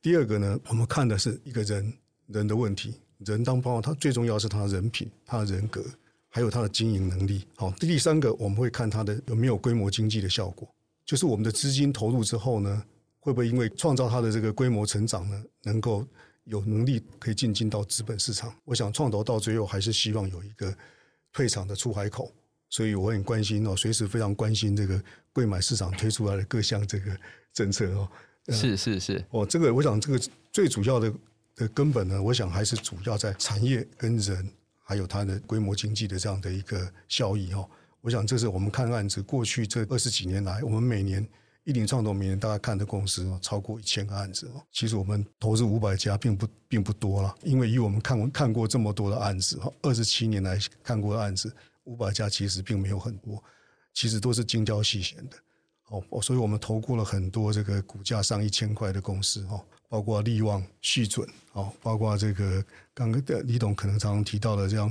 第二个呢，我们看的是一个人人的问题，人当包括他最重要是他的人品、他的人格，还有他的经营能力。好，第三个我们会看他的有没有规模经济的效果，就是我们的资金投入之后呢，会不会因为创造它的这个规模成长呢，能够有能力可以进军到资本市场。我想创投到最后还是希望有一个退场的出海口，所以我很关心哦，随时非常关心这个贵买市场推出来的各项这个政策哦。是是是，哦，这个我想这个最主要的的根本呢，我想还是主要在产业跟人，还有它的规模经济的这样的一个效益哦。我想这是我们看案子过去这二十几年来，我们每年一鼎创投每年大概看的公司超过一千个案子哦。其实我们投资五百家并不并不多了，因为以我们看看过这么多的案子哈，二十七年来看过的案子五百家其实并没有很多，其实都是精挑细选的。哦，所以我们投过了很多这个股价上一千块的公司哦，包括力旺、旭准哦，包括这个刚刚的李董可能常常提到的这样，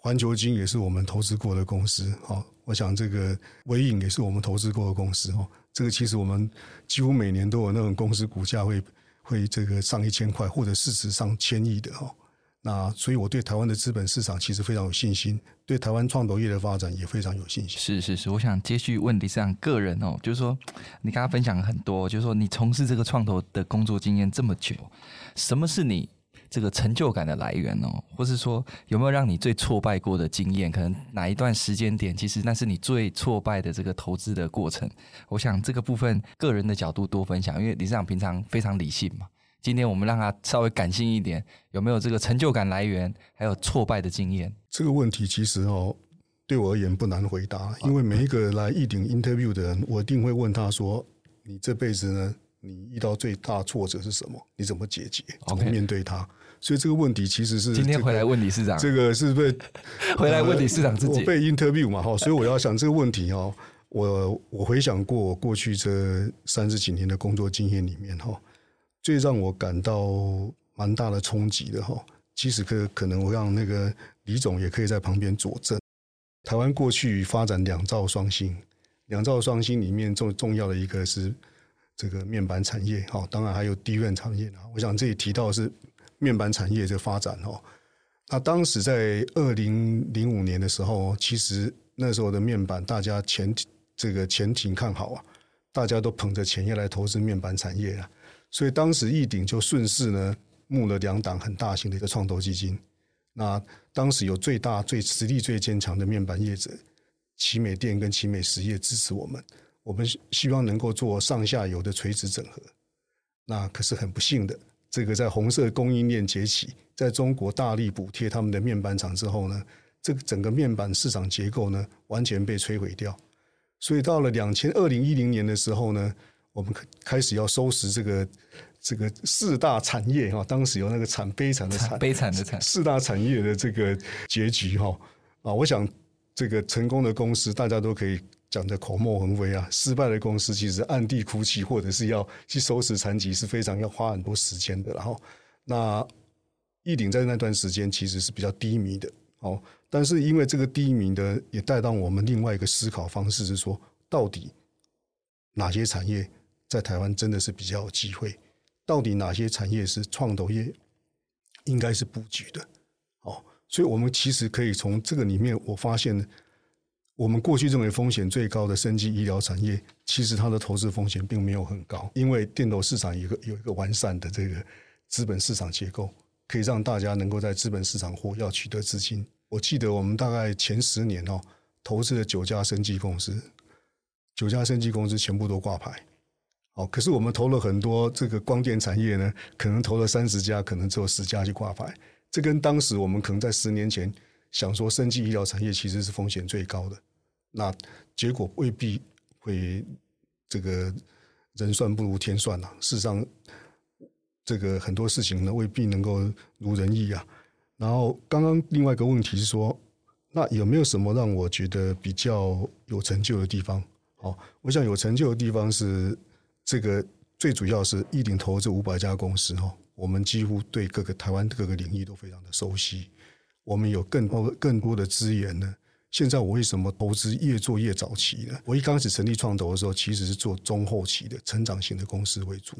环球金也是我们投资过的公司哦。我想这个纬颖也是我们投资过的公司哦。这个其实我们几乎每年都有那种公司股价会会这个上一千块，或者市值上千亿的哦。那所以，我对台湾的资本市场其实非常有信心，对台湾创投业的发展也非常有信心。是是是，我想接续问理事长个人哦，就是说，你刚刚分享很多，就是说你从事这个创投的工作经验这么久，什么是你这个成就感的来源哦？或是说有没有让你最挫败过的经验？可能哪一段时间点，其实那是你最挫败的这个投资的过程？我想这个部分个人的角度多分享，因为理事长平常非常理性嘛。今天我们让他稍微感性一点，有没有这个成就感来源，还有挫败的经验？这个问题其实哦，对我而言不难回答，因为每一个来一顶 interview 的人，我一定会问他说：“你这辈子呢，你遇到最大挫折是什么？你怎么解决？怎么面对它？” Okay. 所以这个问题其实是、这个、今天回来问李市长，这个是被 回来问李市长自己，我被 interview 嘛，哈，所以我要想这个问题哦，我我回想过我过去这三十几年的工作经验里面哈。最让我感到蛮大的冲击的哈，其实可可能我让那个李总也可以在旁边佐证。台湾过去发展两兆双星，两兆双星里面重重要的一个是这个面板产业哈，当然还有 DRAM 产业。我想这里提到的是面板产业这发展哦，那当时在二零零五年的时候，其实那时候的面板大家前这个前景看好啊，大家都捧着钱要来投资面板产业啊，所以当时易鼎就顺势呢募了两档很大型的一个创投基金。那当时有最大、最实力最坚强的面板业者奇美电跟奇美实业支持我们，我们希望能够做上下游的垂直整合。那可是很不幸的，这个在红色供应链崛起，在中国大力补贴他们的面板厂之后呢，这个整个面板市场结构呢完全被摧毁掉。所以到了两千二零一零年的时候呢，我们开始要收拾这个这个四大产业哈，当时有那个惨悲惨的惨悲惨的惨四大产业的这个结局哈啊，我想这个成功的公司大家都可以。讲的口沫横飞啊！失败的公司其实暗地哭泣，或者是要去收拾残局，是非常要花很多时间的。然后，那义鼎在那段时间其实是比较低迷的。哦，但是因为这个低迷的，也带到我们另外一个思考方式是说，到底哪些产业在台湾真的是比较有机会？到底哪些产业是创投业应该是布局的？哦，所以我们其实可以从这个里面，我发现。我们过去认为风险最高的生技医疗产业，其实它的投资风险并没有很高，因为电脑市场有一个有一个完善的这个资本市场结构，可以让大家能够在资本市场活跃取得资金。我记得我们大概前十年哦，投资了九家生技公司，九家生技公司全部都挂牌。哦，可是我们投了很多这个光电产业呢，可能投了三十家，可能只有十家去挂牌。这跟当时我们可能在十年前。想说，生技医疗产业其实是风险最高的，那结果未必会这个人算不如天算啊。事实上，这个很多事情呢未必能够如人意啊。然后，刚刚另外一个问题是说，那有没有什么让我觉得比较有成就的地方？好，我想有成就的地方是这个最主要是义鼎投这五百家公司哈，我们几乎对各个台湾各个领域都非常的熟悉。我们有更多更多的资源呢。现在我为什么投资越做越早期呢？我一开始成立创投的时候，其实是做中后期的成长型的公司为主。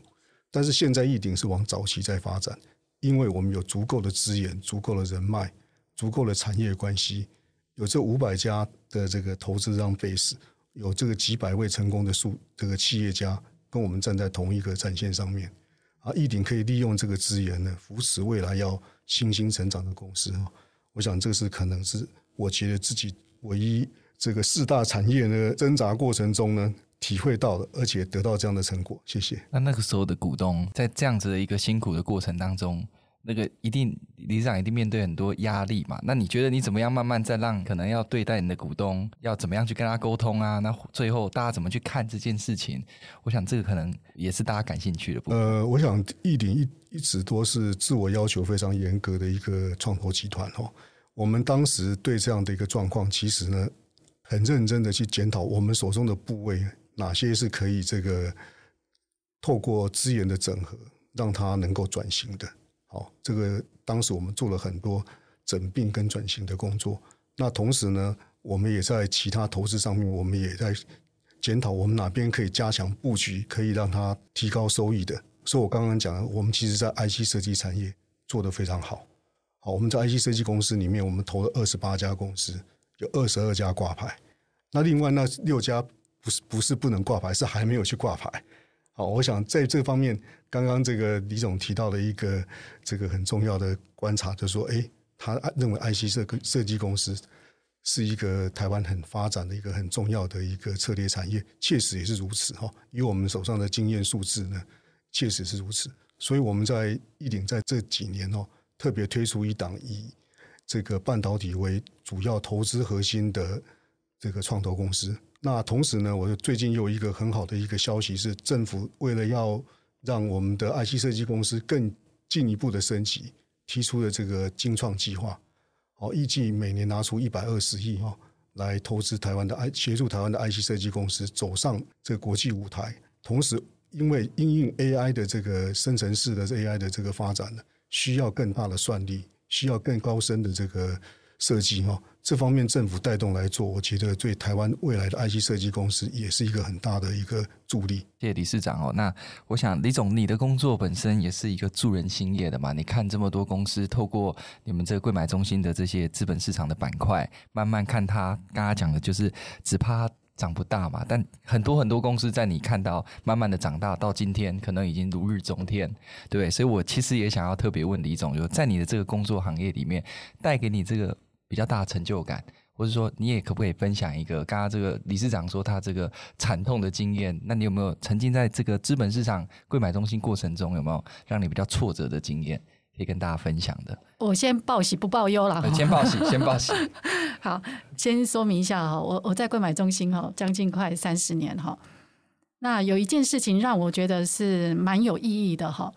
但是现在义鼎是往早期在发展，因为我们有足够的资源、足够的人脉、足够的产业关系，有这五百家的这个投资让 base，有这个几百位成功的数这个企业家跟我们站在同一个战线上面啊，义鼎可以利用这个资源呢，扶持未来要新兴成长的公司我想，这是可能是我觉得自己唯一这个四大产业的挣扎过程中呢体会到的，而且得到这样的成果。谢谢。那那个时候的股东在这样子的一个辛苦的过程当中，那个一定理事长一定面对很多压力嘛？那你觉得你怎么样慢慢再让可能要对待你的股东，要怎么样去跟他沟通啊？那最后大家怎么去看这件事情？我想这个可能也是大家感兴趣的部分。呃，我想义鼎一一直都是自我要求非常严格的一个创投集团哦。我们当时对这样的一个状况，其实呢很认真的去检讨我们手中的部位哪些是可以这个透过资源的整合，让它能够转型的。好，这个当时我们做了很多整并跟转型的工作。那同时呢，我们也在其他投资上面，我们也在检讨我们哪边可以加强布局，可以让它提高收益的。所以我刚刚讲的，我们其实在 IC 设计产业做得非常好。好，我们在 IC 设计公司里面，我们投了二十八家公司，有二十二家挂牌。那另外那六家不是不是不能挂牌，是还没有去挂牌。好，我想在这方面，刚刚这个李总提到的一个这个很重要的观察，就是说，哎，他认为 IC 设设计公司是一个台湾很发展的一个很重要的一个策略产业，确实也是如此哈。以我们手上的经验数字呢，确实是如此。所以我们在义鼎在这几年哦，特别推出一档以这个半导体为主要投资核心的这个创投公司。那同时呢，我最近又有一个很好的一个消息是，政府为了要让我们的 IC 设计公司更进一步的升级，提出了这个精创计划，哦，预计每年拿出一百二十亿哈来投资台湾的 I 协助台湾的 IC 设计公司走上这个国际舞台。同时，因为因应 AI 的这个生成式的 AI 的这个发展呢，需要更大的算力，需要更高深的这个设计哈，这方面政府带动来做，我觉得对台湾未来的 IC 设计公司也是一个很大的一个助力。谢谢理事长哦。那我想李总，你的工作本身也是一个助人兴业的嘛？你看这么多公司透过你们这个柜买中心的这些资本市场的板块，慢慢看他刚刚讲的就是只怕长不大嘛。但很多很多公司在你看到慢慢的长大到今天，可能已经如日中天，对不对？所以我其实也想要特别问李总，就在你的这个工作行业里面，带给你这个。比较大的成就感，或者说你也可不可以分享一个刚刚这个理事长说他这个惨痛的经验？那你有没有曾经在这个资本市场柜买中心过程中，有没有让你比较挫折的经验可以跟大家分享的？我先报喜不报忧了，先报喜，先报喜。好，先说明一下哈，我我在柜买中心哈，将近快三十年哈。那有一件事情让我觉得是蛮有意义的哈，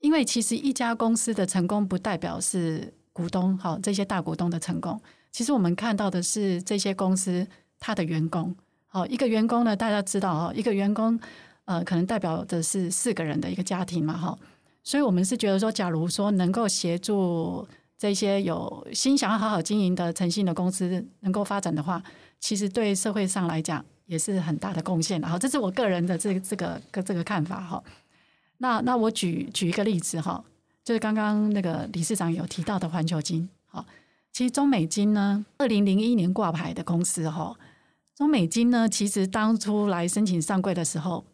因为其实一家公司的成功不代表是。股东好，这些大股东的成功，其实我们看到的是这些公司它的员工。好，一个员工呢，大家知道哈，一个员工呃，可能代表的是四个人的一个家庭嘛，哈。所以我们是觉得说，假如说能够协助这些有心想要好好经营的诚信的公司能够发展的话，其实对社会上来讲也是很大的贡献。好，这是我个人的这个这个这个看法哈。那那我举举一个例子哈。就是刚刚那个理事长有提到的环球金，好，其实中美金呢，二零零一年挂牌的公司哈，中美金呢，其实当初来申请上柜的时候，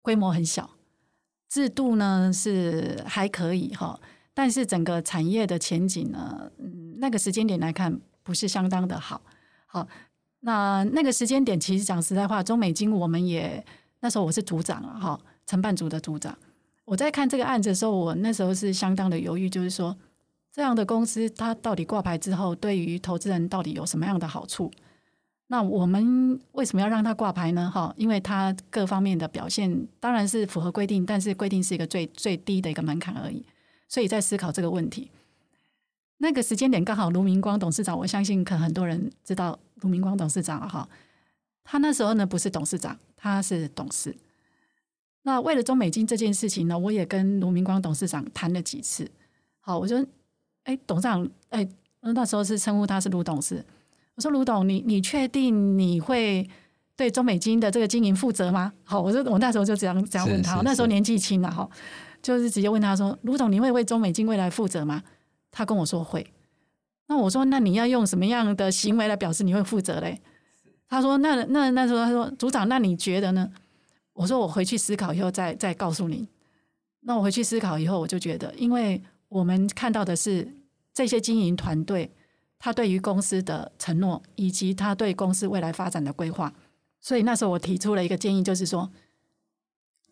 规模很小，制度呢是还可以哈，但是整个产业的前景呢，嗯那个时间点来看不是相当的好，好，那那个时间点其实讲实在话，中美金我们也那时候我是组长，哈，承办组的组长。我在看这个案子的时候，我那时候是相当的犹豫，就是说，这样的公司它到底挂牌之后，对于投资人到底有什么样的好处？那我们为什么要让它挂牌呢？哈，因为它各方面的表现当然是符合规定，但是规定是一个最最低的一个门槛而已。所以在思考这个问题，那个时间点刚好卢明光董事长，我相信可能很多人知道卢明光董事长了哈，他那时候呢不是董事长，他是董事。那为了中美金这件事情呢，我也跟卢明光董事长谈了几次。好，我说，哎、欸，董事长，哎、欸，那时候是称呼他是卢董事。我说，卢董，你你确定你会对中美金的这个经营负责吗？好，我说我那时候就这样这样问他。那时候年纪轻了哈，就是直接问他说，卢董，你会为中美金未来负责吗？他跟我说会。那我说，那你要用什么样的行为来表示你会负责嘞？他说，那那那时候他说，组长，那你觉得呢？我说我回去思考以后再再告诉你。那我回去思考以后，我就觉得，因为我们看到的是这些经营团队他对于公司的承诺，以及他对公司未来发展的规划，所以那时候我提出了一个建议，就是说，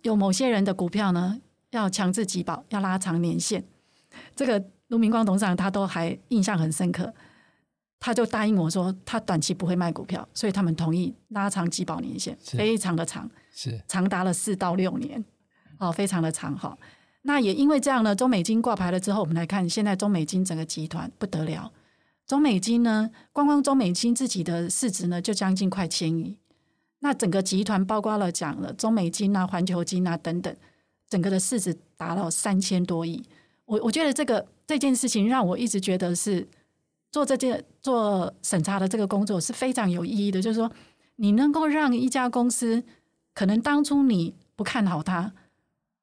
有某些人的股票呢，要强制集保，要拉长年限。这个卢明光董事长他都还印象很深刻。他就答应我说，他短期不会卖股票，所以他们同意拉长基保年限，非常的长，是长达了四到六年，哦，非常的长哈。那也因为这样呢，中美金挂牌了之后，我们来看现在中美金整个集团不得了，中美金呢，光光中美金自己的市值呢就将近快千亿，那整个集团包括了讲了中美金啊、环球金啊等等，整个的市值达到三千多亿。我我觉得这个这件事情让我一直觉得是。做这件做审查的这个工作是非常有意义的，就是说，你能够让一家公司，可能当初你不看好它，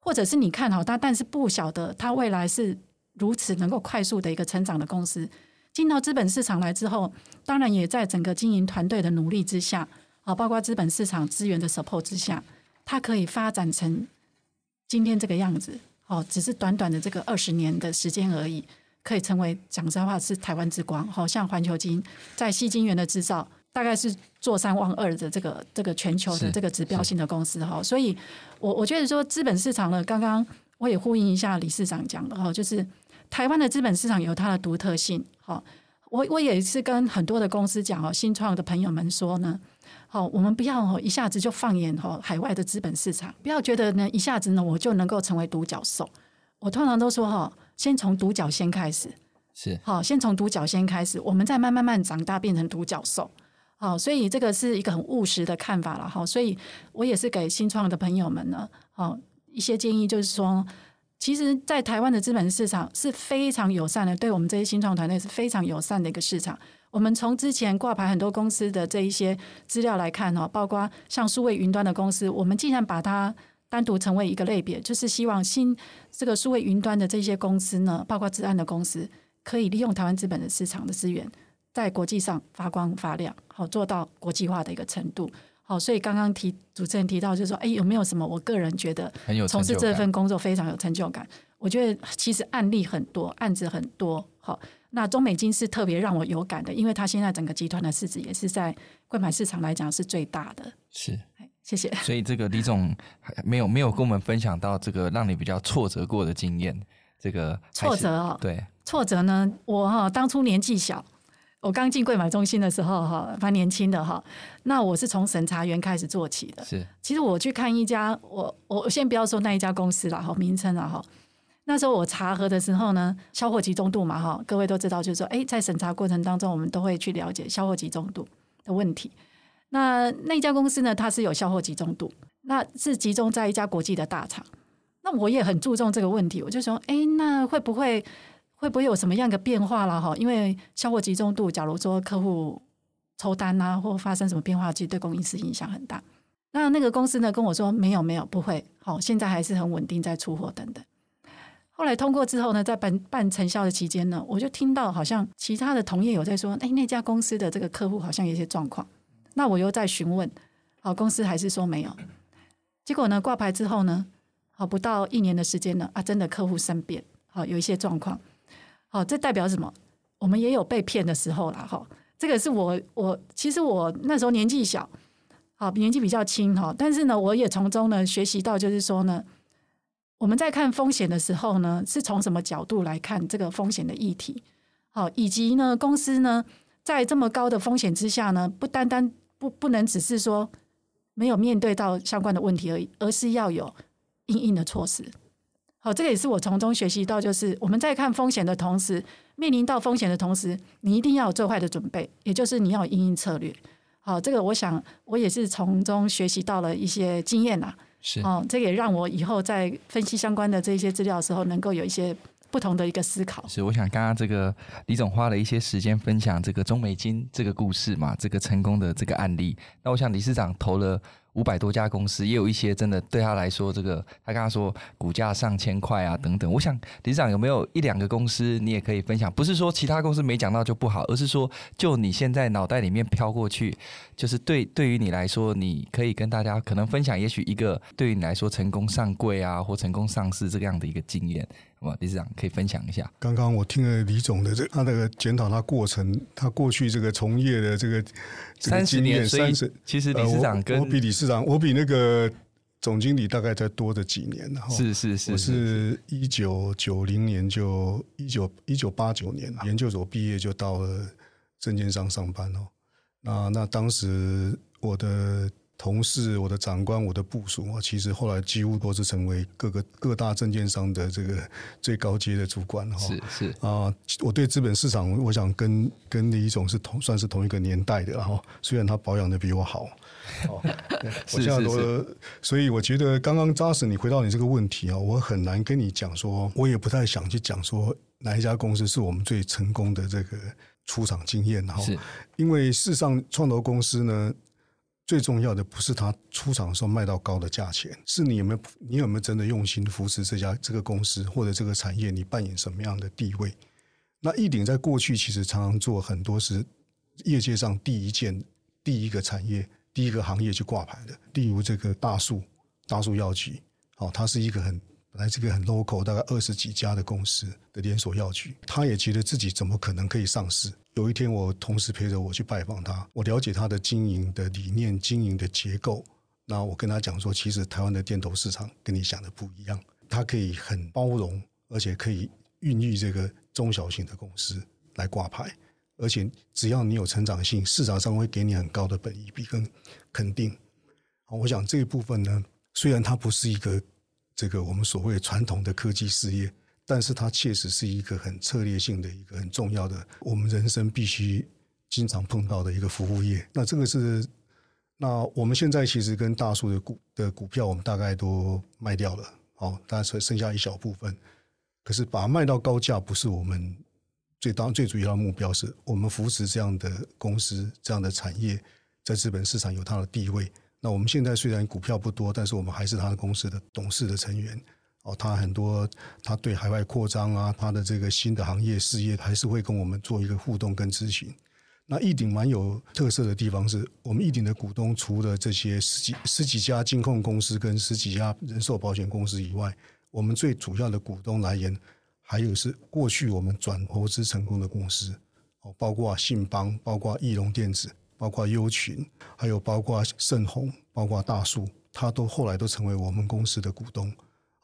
或者是你看好它，但是不晓得它未来是如此能够快速的一个成长的公司，进到资本市场来之后，当然也在整个经营团队的努力之下，啊，包括资本市场资源的 support 之下，它可以发展成今天这个样子，哦，只是短短的这个二十年的时间而已。可以成为讲真话是台湾之光，好像环球金在矽晶圆的制造，大概是坐三望二的这个这个全球的这个指标性的公司哈，所以我我觉得说资本市场呢，刚刚我也呼应一下理事长讲的哈，就是台湾的资本市场有它的独特性，好，我我也是跟很多的公司讲哦，新创的朋友们说呢，好，我们不要一下子就放眼哈海外的资本市场，不要觉得呢一下子呢我就能够成为独角兽，我通常都说哈。先从独角仙开始，是好，先从独角仙开始，我们再慢慢慢长大，变成独角兽。好，所以这个是一个很务实的看法了哈。所以我也是给新创的朋友们呢，好一些建议，就是说，其实，在台湾的资本市场是非常友善的，对我们这些新创团队是非常友善的一个市场。我们从之前挂牌很多公司的这一些资料来看哈，包括像数位云端的公司，我们竟然把它单独成为一个类别，就是希望新这个数位云端的这些公司呢，包括治安的公司，可以利用台湾资本的市场的资源，在国际上发光发亮，好做到国际化的一个程度。好，所以刚刚提主持人提到，就是说，哎，有没有什么？我个人觉得，从事这份工作非常有成就感。我觉得其实案例很多，案子很多。好，那中美金是特别让我有感的，因为它现在整个集团的市值也是在柜买市场来讲是最大的。是，谢谢。所以这个李总没有没有跟我们分享到这个让你比较挫折过的经验。这个挫折哦，对，挫折呢，我哈当初年纪小。我刚进柜买中心的时候，哈，蛮年轻的哈。那我是从审查员开始做起的。是，其实我去看一家，我我先不要说那一家公司了哈，名称了哈。那时候我查核的时候呢，销货集中度嘛哈，各位都知道，就是说，哎，在审查过程当中，我们都会去了解销货集中度的问题。那那家公司呢，它是有销货集中度，那是集中在一家国际的大厂。那我也很注重这个问题，我就说，哎，那会不会？会不会有什么样的变化了哈？因为销货集中度，假如说客户抽单啊，或发生什么变化，其实对供应是影响很大。那那个公司呢跟我说没有没有不会，好，现在还是很稳定在出货等等。后来通过之后呢，在办办成效的期间呢，我就听到好像其他的同业有在说，哎，那家公司的这个客户好像有一些状况。那我又在询问，好，公司还是说没有。结果呢，挂牌之后呢，好，不到一年的时间呢，啊，真的客户生变，好，有一些状况。好，这代表什么？我们也有被骗的时候啦。哈，这个是我我其实我那时候年纪小，好，年纪比较轻哈，但是呢，我也从中呢学习到，就是说呢，我们在看风险的时候呢，是从什么角度来看这个风险的议题？好，以及呢，公司呢在这么高的风险之下呢，不单单不不能只是说没有面对到相关的问题而已，而是要有应应的措施。好，这个也是我从中学习到，就是我们在看风险的同时，面临到风险的同时，你一定要有最坏的准备，也就是你要有应应策略。好，这个我想我也是从中学习到了一些经验呐。是，哦，这个也让我以后在分析相关的这些资料的时候，能够有一些不同的一个思考。是，我想刚刚这个李总花了一些时间分享这个中美金这个故事嘛，这个成功的这个案例。那我想理事长投了。五百多家公司，也有一些真的对他来说，这个他刚刚说股价上千块啊等等。我想理事长有没有一两个公司，你也可以分享？不是说其他公司没讲到就不好，而是说就你现在脑袋里面飘过去，就是对对于你来说，你可以跟大家可能分享，也许一个对于你来说成功上柜啊或成功上市这样的一个经验。好吧，理事长可以分享一下。刚刚我听了李总的这他那个检讨他过程，他过去这个从业的这个三十年，三十其实理事长跟、呃、我，我比理事长，我比那个总经理大概再多的几年了。是是是，我是一九九零年就一九一九八九年研究所毕业就到了证券商上班哦。那那当时我的。同事、我的长官、我的部署啊，其实后来几乎都是成为各个各大证券商的这个最高阶的主管哈。是是啊，我对资本市场，我想跟跟李总是同算是同一个年代的哈。虽然他保养的比我好，哦，是是是。所以我觉得刚刚扎实，你回到你这个问题啊，我很难跟你讲说，我也不太想去讲说哪一家公司是我们最成功的这个出场经验哈。是，因为事实上创投公司呢。最重要的不是它出厂的时候卖到高的价钱，是你有没有你有没有真的用心扶持这家这个公司或者这个产业，你扮演什么样的地位？那易鼎在过去其实常常做很多是业界上第一件、第一个产业、第一个行业去挂牌的，例如这个大树大树药局，哦，它是一个很。来这个很 local，大概二十几家的公司的连锁药局，他也觉得自己怎么可能可以上市？有一天，我同事陪着我去拜访他，我了解他的经营的理念、经营的结构。那我跟他讲说，其实台湾的电投市场跟你想的不一样，它可以很包容，而且可以孕育这个中小型的公司来挂牌，而且只要你有成长性，市场上会给你很高的本益比跟肯定。我想这一部分呢，虽然它不是一个。这个我们所谓传统的科技事业，但是它确实是一个很策略性的一个很重要的，我们人生必须经常碰到的一个服务业。那这个是，那我们现在其实跟大树的股的股票，我们大概都卖掉了，好，大概剩剩下一小部分。可是把它卖到高价，不是我们最当最主要的目标是我们扶持这样的公司、这样的产业在资本市场有它的地位。那我们现在虽然股票不多，但是我们还是他的公司的董事的成员。哦，他很多他对海外扩张啊，他的这个新的行业事业还是会跟我们做一个互动跟咨询。那易鼎蛮有特色的地方是，我们易鼎的股东除了这些十几十几家金控公司跟十几家人寿保险公司以外，我们最主要的股东来源还有是过去我们转投资成功的公司，哦，包括信邦，包括易龙电子，包括优群，还有包括盛虹，包括大树，他都后来都成为我们公司的股东。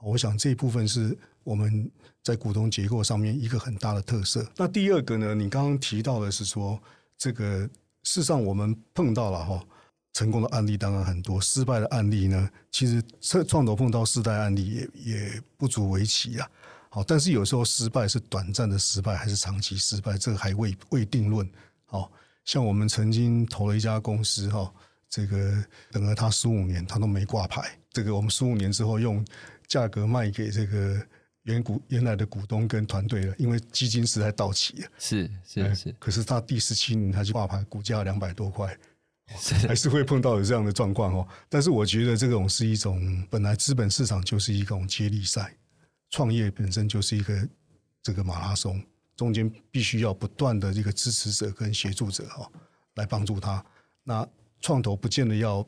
我想这一部分是我们在股东结构上面一个很大的特色。那第二个呢，你刚刚提到的是说，这个事实上我们碰到了哈，成功的案例当然很多，失败的案例呢，其实创创投碰到失败案例也也不足为奇啊。好，但是有时候失败是短暂的失败还是长期失败，这个还未未定论。好，像我们曾经投了一家公司哈，这个等了他十五年，他都没挂牌。这个我们十五年之后用。价格卖给这个原股原来的股东跟团队了，因为基金实在到期了。是是是，可是他第十七年他就挂牌，股价两百多块，还是会碰到有这样的状况哦。但是我觉得这种是一种本来资本市场就是一种接力赛，创业本身就是一个这个马拉松，中间必须要不断的这个支持者跟协助者哈来帮助他。那创投不见得要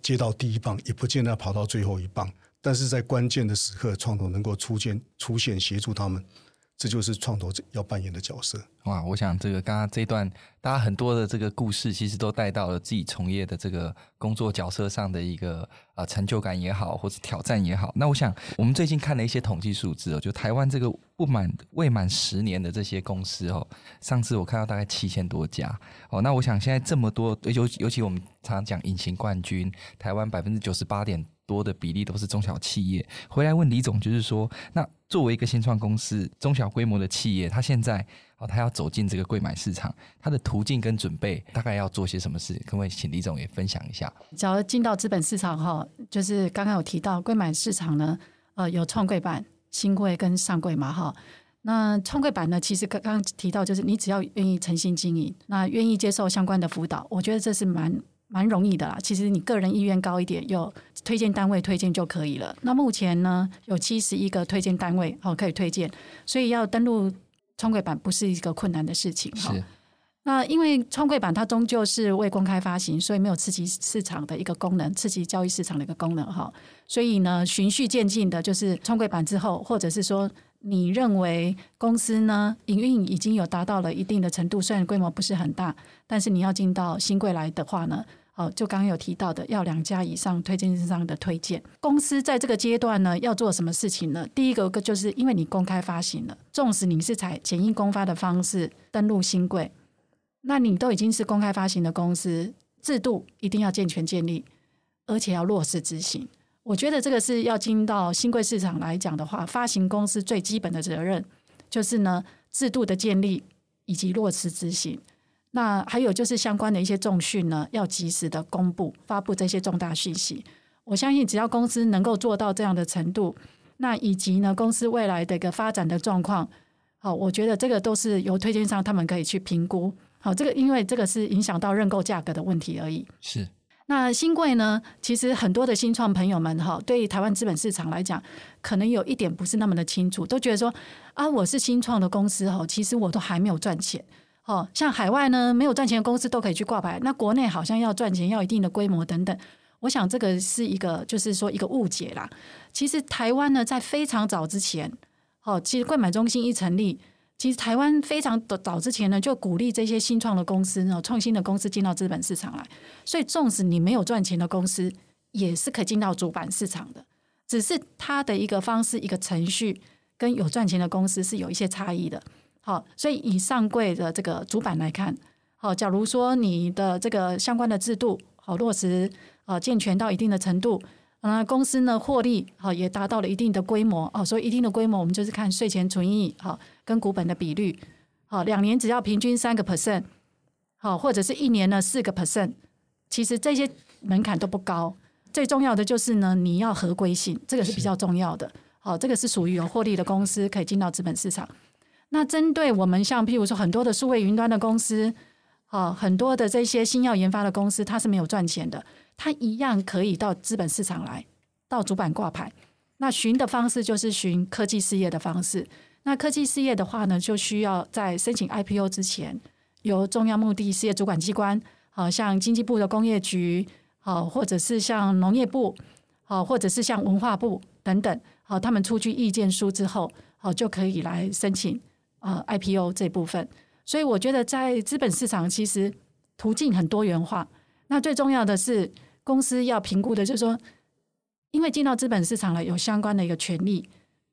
接到第一棒，也不见得要跑到最后一棒。但是在关键的时刻，创投能够出现、出现协助他们，这就是创投要扮演的角色。哇，我想这个刚刚这一段，大家很多的这个故事，其实都带到了自己从业的这个工作角色上的一个啊成就感也好，或者挑战也好。那我想，我们最近看了一些统计数字哦，就台湾这个不满未满十年的这些公司哦，上次我看到大概七千多家哦。那我想现在这么多，尤尤其我们常常讲隐形冠军，台湾百分之九十八点多的比例都是中小企业。回来问李总，就是说，那作为一个新创公司，中小规模的企业，他现在哦，他要走进这个柜买市场，他的途径跟准备大概要做些什么事？可不可以请李总也分享一下？只要进到资本市场哈，就是刚刚有提到柜买市场呢，呃，有创柜板、新柜跟上柜嘛哈。那创柜板呢，其实刚刚提到，就是你只要愿意诚心经营，那愿意接受相关的辅导，我觉得这是蛮。蛮容易的啦，其实你个人意愿高一点，有推荐单位推荐就可以了。那目前呢，有七十一个推荐单位哦可以推荐，所以要登录创柜版不是一个困难的事情哈。那因为创柜板它终究是未公开发行，所以没有刺激市场的一个功能，刺激交易市场的一个功能哈。所以呢，循序渐进的，就是创柜板之后，或者是说你认为公司呢营运已经有达到了一定的程度，虽然规模不是很大，但是你要进到新柜来的话呢。好，就刚刚有提到的，要两家以上推荐商的推荐。公司在这个阶段呢，要做什么事情呢？第一个就是因为你公开发行了，纵使你是采简易公发的方式登录新贵，那你都已经是公开发行的公司，制度一定要健全建立，而且要落实执行。我觉得这个是要进到新贵市场来讲的话，发行公司最基本的责任就是呢，制度的建立以及落实执行。那还有就是相关的一些重讯呢，要及时的公布、发布这些重大讯息。我相信，只要公司能够做到这样的程度，那以及呢，公司未来的一个发展的状况，好，我觉得这个都是由推荐商他们可以去评估。好，这个因为这个是影响到认购价格的问题而已。是。那新贵呢，其实很多的新创朋友们哈，对于台湾资本市场来讲，可能有一点不是那么的清楚，都觉得说啊，我是新创的公司哈，其实我都还没有赚钱。哦，像海外呢，没有赚钱的公司都可以去挂牌。那国内好像要赚钱，要一定的规模等等。我想这个是一个，就是说一个误解啦。其实台湾呢，在非常早之前，哦，其实柜买中心一成立，其实台湾非常早之前呢，就鼓励这些新创的公司、创新的公司进到资本市场来。所以，纵使你没有赚钱的公司，也是可以进到主板市场的。只是它的一个方式、一个程序，跟有赚钱的公司是有一些差异的。好，所以以上柜的这个主板来看，好，假如说你的这个相关的制度好落实，呃，健全到一定的程度，那公司呢获利好也达到了一定的规模哦，所以一定的规模，我们就是看税前存益好跟股本的比率，好，两年只要平均三个 percent，好，或者是一年呢四个 percent，其实这些门槛都不高，最重要的就是呢你要合规性，这个是比较重要的，好，这个是属于有获利的公司可以进到资本市场。那针对我们像譬如说很多的数位云端的公司，啊，很多的这些新药研发的公司，它是没有赚钱的，它一样可以到资本市场来，到主板挂牌。那寻的方式就是寻科技事业的方式。那科技事业的话呢，就需要在申请 IPO 之前，由中央目的事业主管机关，好像经济部的工业局，好，或者是像农业部，好，或者是像文化部等等，好，他们出具意见书之后，好，就可以来申请啊 IPO 这部分。所以我觉得，在资本市场其实途径很多元化。那最重要的是，公司要评估的，就是说，因为进到资本市场了，有相关的一个权利，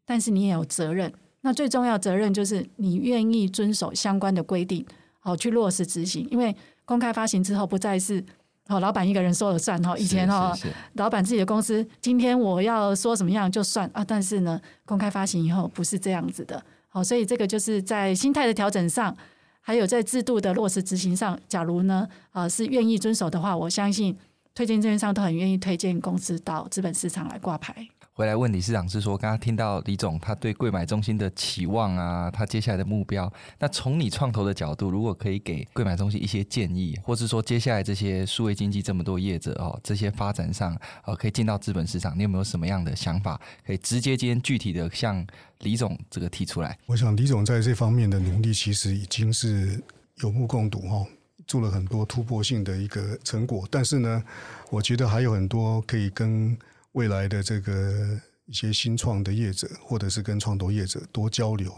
但是你也有责任。那最重要责任就是你愿意遵守相关的规定，好去落实执行。因为公开发行之后，不再是哦老板一个人说了算哈。以前哦，老板自己的公司，今天我要说什么样就算啊。但是呢，公开发行以后不是这样子的。好，所以这个就是在心态的调整上。还有在制度的落实执行上，假如呢，呃，是愿意遵守的话，我相信推荐证券商都很愿意推荐公司到资本市场来挂牌。回来问李市长是说，刚刚听到李总他对贵买中心的期望啊，他接下来的目标。那从你创投的角度，如果可以给贵买中心一些建议，或是说接下来这些数位经济这么多业者哦，这些发展上哦，可以进到资本市场，你有没有什么样的想法，可以直接今天具体的向李总这个提出来？我想李总在这方面的努力，其实已经是有目共睹哦，做了很多突破性的一个成果。但是呢，我觉得还有很多可以跟。未来的这个一些新创的业者，或者是跟创投业者多交流，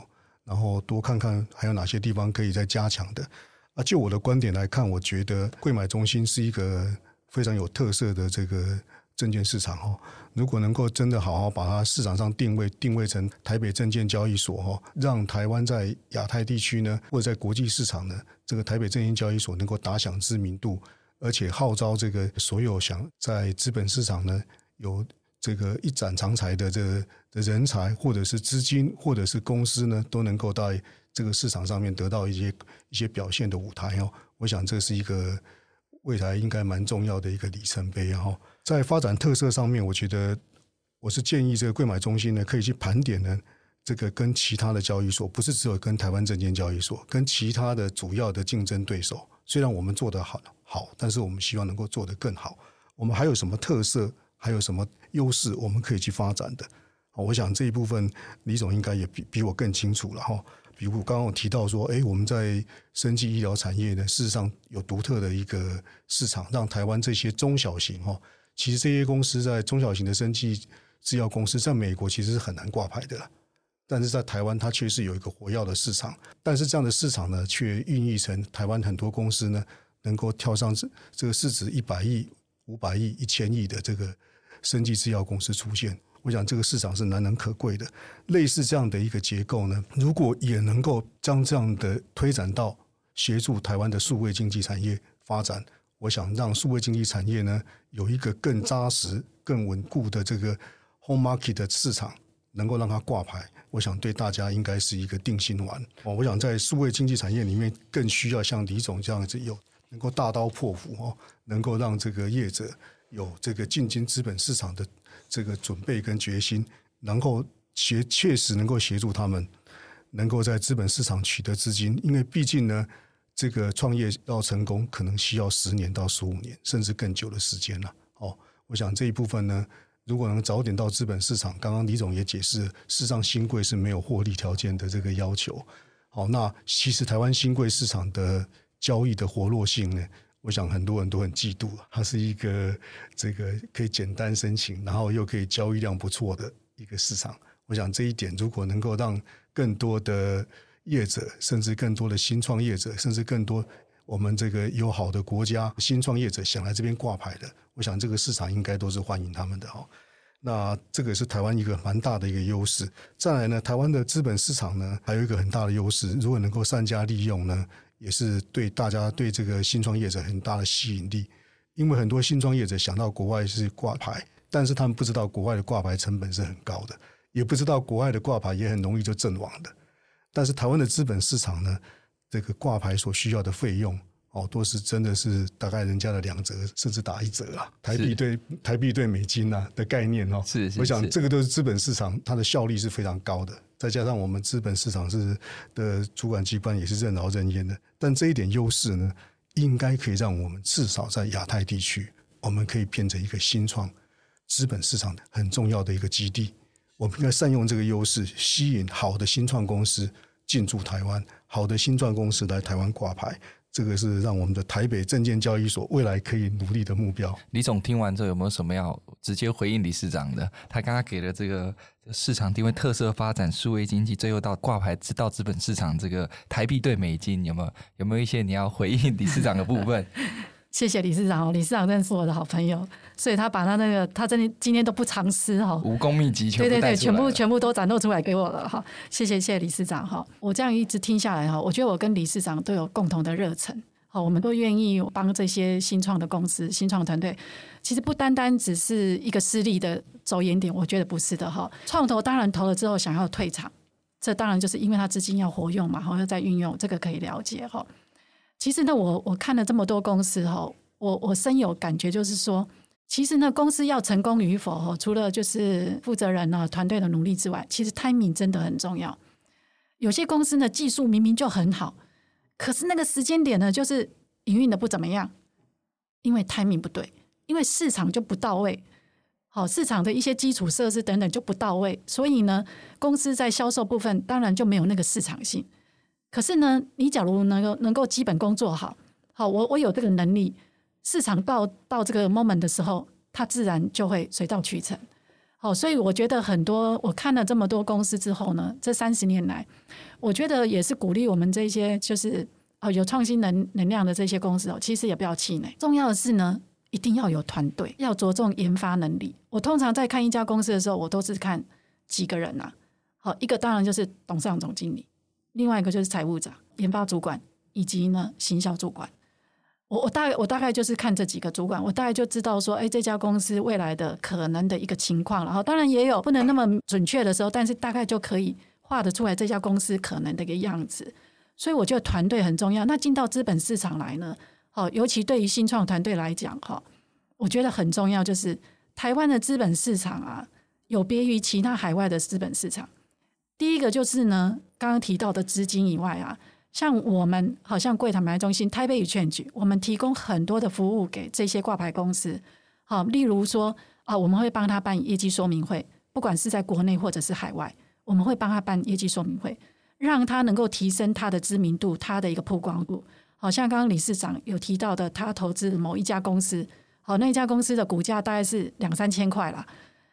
然后多看看还有哪些地方可以再加强的。啊，就我的观点来看，我觉得柜买中心是一个非常有特色的这个证券市场哦。如果能够真的好好把它市场上定位定位成台北证券交易所哦，让台湾在亚太地区呢，或者在国际市场呢，这个台北证券交易所能够打响知名度，而且号召这个所有想在资本市场呢。有这个一展长才的这个的人才，或者是资金，或者是公司呢，都能够在这个市场上面得到一些一些表现的舞台哦。我想这是一个未来应该蛮重要的一个里程碑哈。在发展特色上面，我觉得我是建议这个柜买中心呢，可以去盘点呢，这个跟其他的交易所，不是只有跟台湾证券交易所，跟其他的主要的竞争对手，虽然我们做得好好，但是我们希望能够做得更好。我们还有什么特色？还有什么优势我们可以去发展的？我想这一部分李总应该也比比我更清楚了哈。比如刚刚我提到说，哎，我们在生技医疗产业呢，事实上有独特的一个市场，让台湾这些中小型哈，其实这些公司在中小型的生技制药公司，在美国其实是很难挂牌的，但是在台湾它确实有一个活跃的市场，但是这样的市场呢，却孕育成台湾很多公司呢，能够跳上这这个市值一百亿、五百亿、一千亿的这个。生技制药公司出现，我想这个市场是难能可贵的。类似这样的一个结构呢，如果也能够将这样的推展到协助台湾的数位经济产业发展，我想让数位经济产业呢有一个更扎实、更稳固的这个 home market 的市场，能够让它挂牌，我想对大家应该是一个定心丸。哦，我想在数位经济产业里面，更需要像李总这样子有能够大刀阔斧哦，能够让这个业者。有这个进军资本市场的这个准备跟决心，然后协确实能够协助他们能够在资本市场取得资金，因为毕竟呢，这个创业要成功，可能需要十年到十五年，甚至更久的时间了。哦，我想这一部分呢，如果能早点到资本市场，刚刚李总也解释，事实上新贵是没有获利条件的这个要求。好，那其实台湾新贵市场的交易的活络性呢？我想很多人都很嫉妒，它是一个这个可以简单申请，然后又可以交易量不错的一个市场。我想这一点如果能够让更多的业者，甚至更多的新创业者，甚至更多我们这个友好的国家新创业者想来这边挂牌的，我想这个市场应该都是欢迎他们的哈。那这个是台湾一个蛮大的一个优势。再来呢，台湾的资本市场呢，还有一个很大的优势，如果能够善加利用呢。也是对大家对这个新创业者很大的吸引力，因为很多新创业者想到国外是挂牌，但是他们不知道国外的挂牌成本是很高的，也不知道国外的挂牌也很容易就阵亡的。但是台湾的资本市场呢，这个挂牌所需要的费用哦，都是真的是大概人家的两折，甚至打一折啊，台币对台币对美金啊的概念哦。是，是，是，我想这个都是资本市场它的效率是非常高的。再加上我们资本市场是的主管机关也是任劳任怨的，但这一点优势呢，应该可以让我们至少在亚太地区，我们可以变成一个新创资本市场很重要的一个基地。我们应该善用这个优势，吸引好的新创公司进驻台湾，好的新创公司来台湾挂牌。这个是让我们的台北证券交易所未来可以努力的目标。李总听完之后有没有什么要直接回应理事长的？他刚刚给了这个市场定位特色发展、数位经济，最后到挂牌知道资本市场这个台币兑美金，有没有有没有一些你要回应理事长的部分？谢谢理事长哦，理事长真的是我的好朋友，所以他把他那个他真的今天都不藏私哈，武功秘籍全部对对对，全部全部都展露出来给我了哈，谢谢谢谢理事长哈，我这样一直听下来哈，我觉得我跟理事长都有共同的热忱，好，我们都愿意帮这些新创的公司、新创团队，其实不单单只是一个私利的走眼点，我觉得不是的哈，创投当然投了之后想要退场，这当然就是因为他资金要活用嘛，然后要再运用，这个可以了解哈。其实呢，我我看了这么多公司哈，我我深有感觉，就是说，其实呢，公司要成功与否哈，除了就是负责人呢团队的努力之外，其实 timing 真的很重要。有些公司呢，技术明明就很好，可是那个时间点呢，就是营运的不怎么样，因为 timing 不对，因为市场就不到位，好，市场的一些基础设施等等就不到位，所以呢，公司在销售部分当然就没有那个市场性。可是呢，你假如能够能够基本工作好，好，我我有这个能力，市场到到这个 moment 的时候，它自然就会水到渠成。好，所以我觉得很多我看了这么多公司之后呢，这三十年来，我觉得也是鼓励我们这些就是哦有创新能能量的这些公司哦，其实也不要气馁。重要的是呢，一定要有团队，要着重研发能力。我通常在看一家公司的时候，我都是看几个人呐。好，一个当然就是董事长、总经理。另外一个就是财务长、研发主管以及呢行销主管。我我大概我大概就是看这几个主管，我大概就知道说，哎，这家公司未来的可能的一个情况。然后当然也有不能那么准确的时候，但是大概就可以画得出来这家公司可能的一个样子。所以我觉得团队很重要。那进到资本市场来呢，好，尤其对于新创团队来讲，哈，我觉得很重要，就是台湾的资本市场啊，有别于其他海外的资本市场。第一个就是呢，刚刚提到的资金以外啊，像我们好像柜台买卖中心台北 Exchange，我们提供很多的服务给这些挂牌公司。好，例如说啊，我们会帮他办业绩说明会，不管是在国内或者是海外，我们会帮他办业绩说明会，让他能够提升他的知名度，他的一个曝光度。好像刚刚理事长有提到的，他投资某一家公司，好，那一家公司的股价大概是两三千块啦。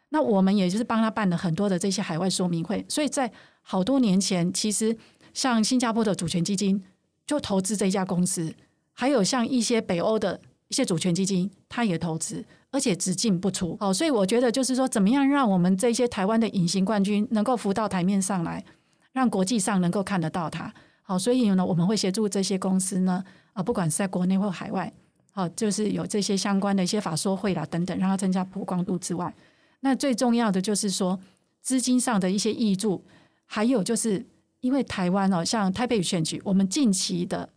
那我们也就是帮他办了很多的这些海外说明会，所以在好多年前，其实像新加坡的主权基金就投资这家公司，还有像一些北欧的一些主权基金，他也投资，而且只进不出。好，所以我觉得就是说，怎么样让我们这些台湾的隐形冠军能够浮到台面上来，让国际上能够看得到它。好，所以呢，我们会协助这些公司呢，啊，不管是在国内或海外，好，就是有这些相关的一些法说会啦等等，让它增加曝光度之外。那最重要的就是说，资金上的一些挹注，还有就是因为台湾哦，像台北选举，我们近期的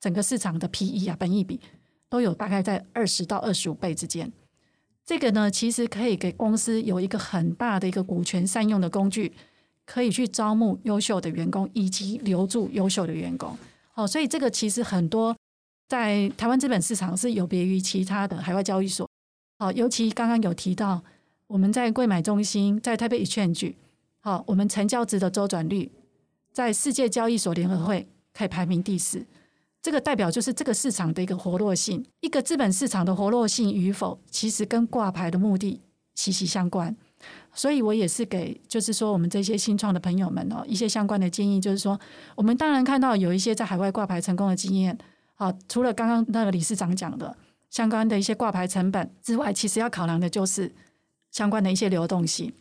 整个市场的 PE 啊，本益比都有大概在二十到二十五倍之间。这个呢，其实可以给公司有一个很大的一个股权善用的工具，可以去招募优秀的员工，以及留住优秀的员工。哦，所以这个其实很多在台湾资本市场是有别于其他的海外交易所。哦，尤其刚刚有提到。我们在柜买中心，在台北 Exchange，好，我们成交值的周转率，在世界交易所联合会可以排名第四。这个代表就是这个市场的一个活络性。一个资本市场的活络性与否，其实跟挂牌的目的息息相关。所以我也是给，就是说我们这些新创的朋友们哦，一些相关的建议，就是说，我们当然看到有一些在海外挂牌成功的经验。好，除了刚刚那个理事长讲的相关的一些挂牌成本之外，其实要考量的就是。相关的一些流动性，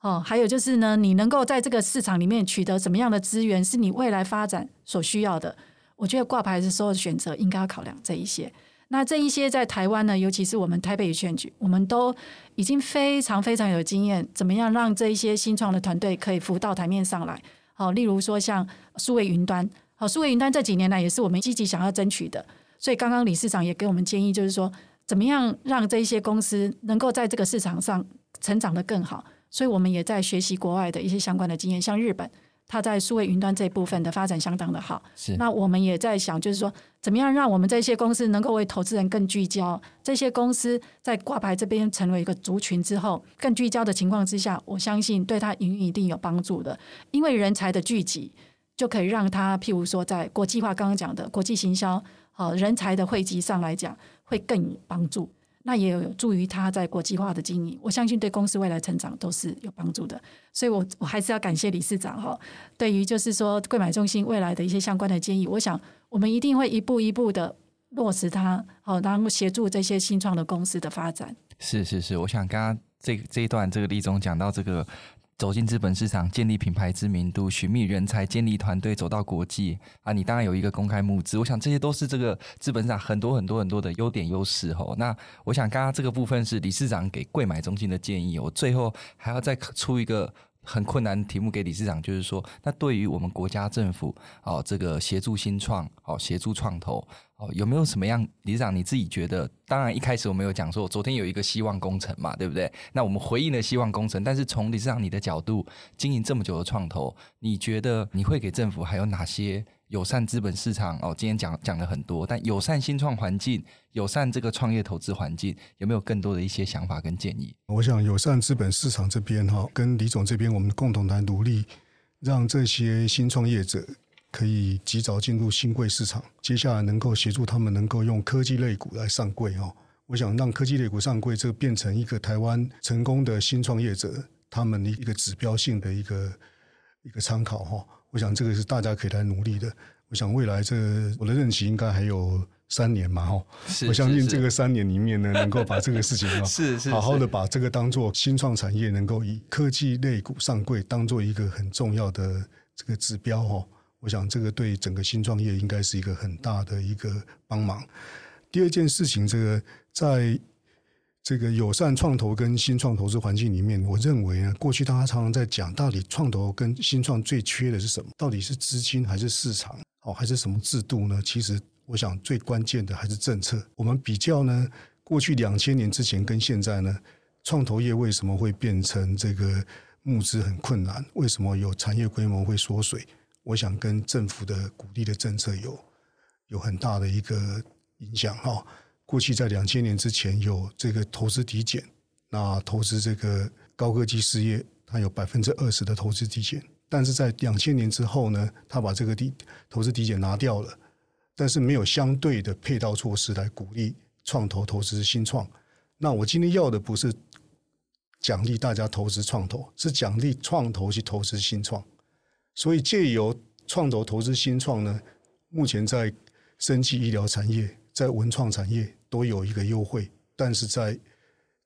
哦，还有就是呢，你能够在这个市场里面取得什么样的资源，是你未来发展所需要的。我觉得挂牌的时候选择应该要考量这一些。那这一些在台湾呢，尤其是我们台北选举，我们都已经非常非常有经验，怎么样让这一些新创的团队可以浮到台面上来？好，例如说像数位云端，好，数位云端这几年来也是我们积极想要争取的。所以刚刚理事长也给我们建议，就是说。怎么样让这一些公司能够在这个市场上成长得更好？所以我们也在学习国外的一些相关的经验，像日本。它在数位云端这一部分的发展相当的好，是。那我们也在想，就是说，怎么样让我们这些公司能够为投资人更聚焦？这些公司在挂牌这边成为一个族群之后，更聚焦的情况之下，我相信对它营运一定有帮助的。因为人才的聚集，就可以让它，譬如说，在国际化刚刚讲的国际行销，好人才的汇集上来讲，会更有帮助。那也有助于他在国际化的经营，我相信对公司未来成长都是有帮助的。所以我，我我还是要感谢理事长哈，对于就是说柜买中心未来的一些相关的建议，我想我们一定会一步一步的落实它，好，然后协助这些新创的公司的发展。是是是，我想刚刚这这一段这个李总讲到这个。走进资本市场，建立品牌知名度，寻觅人才，建立团队，走到国际啊！你当然有一个公开募资，我想这些都是这个资本市场很多很多很多的优点优势哦。那我想刚刚这个部分是理事长给贵买中心的建议，我最后还要再出一个。很困难题目给理事长，就是说，那对于我们国家政府哦，这个协助新创哦，协助创投哦，有没有什么样？理事长你自己觉得？当然一开始我们有讲说，昨天有一个希望工程嘛，对不对？那我们回应了希望工程，但是从理事长你的角度，经营这么久的创投，你觉得你会给政府还有哪些？友善资本市场哦，今天讲讲了很多，但友善新创环境、友善这个创业投资环境，有没有更多的一些想法跟建议？我想友善资本市场这边哈，跟李总这边，我们共同来努力，让这些新创业者可以及早进入新贵市场。接下来能够协助他们能够用科技类股来上柜哈。我想让科技类股上柜，这变成一个台湾成功的新创业者他们的一个指标性的一个一个参考哈。我想这个是大家可以来努力的。我想未来这个我的任期应该还有三年嘛，哈。我相信这个三年里面呢，能够把这个事情啊，是是好好的把这个当做新创产业，能够以科技类股上柜，当做一个很重要的这个指标哈。我想这个对整个新创业应该是一个很大的一个帮忙。第二件事情，这个在。这个友善创投跟新创投资环境里面，我认为呢，过去大家常常在讲，到底创投跟新创最缺的是什么？到底是资金还是市场？哦，还是什么制度呢？其实，我想最关键的还是政策。我们比较呢，过去两千年之前跟现在呢，创投业为什么会变成这个募资很困难？为什么有产业规模会缩水？我想跟政府的鼓励的政策有有很大的一个影响哈。过去在两千年之前有这个投资抵减，那投资这个高科技事业，它有百分之二十的投资抵减。但是在两千年之后呢，他把这个抵投资抵减拿掉了，但是没有相对的配套措施来鼓励创投投资新创。那我今天要的不是奖励大家投资创投，是奖励创投去投资新创。所以借由创投投资新创呢，目前在生技医疗产业，在文创产业。都有一个优惠，但是在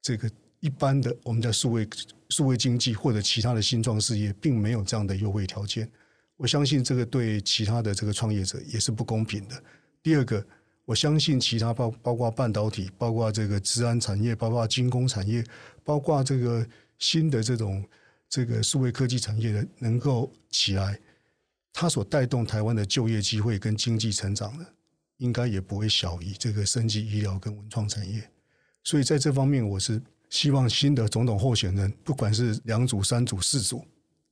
这个一般的我们在数位数位经济或者其他的新创事业，并没有这样的优惠条件。我相信这个对其他的这个创业者也是不公平的。第二个，我相信其他包包括半导体、包括这个治安产业、包括军工产业、包括这个新的这种这个数位科技产业的能够起来，它所带动台湾的就业机会跟经济成长的。应该也不会小于这个生技医疗跟文创产业，所以在这方面，我是希望新的总统候选人，不管是两组、三组、四组，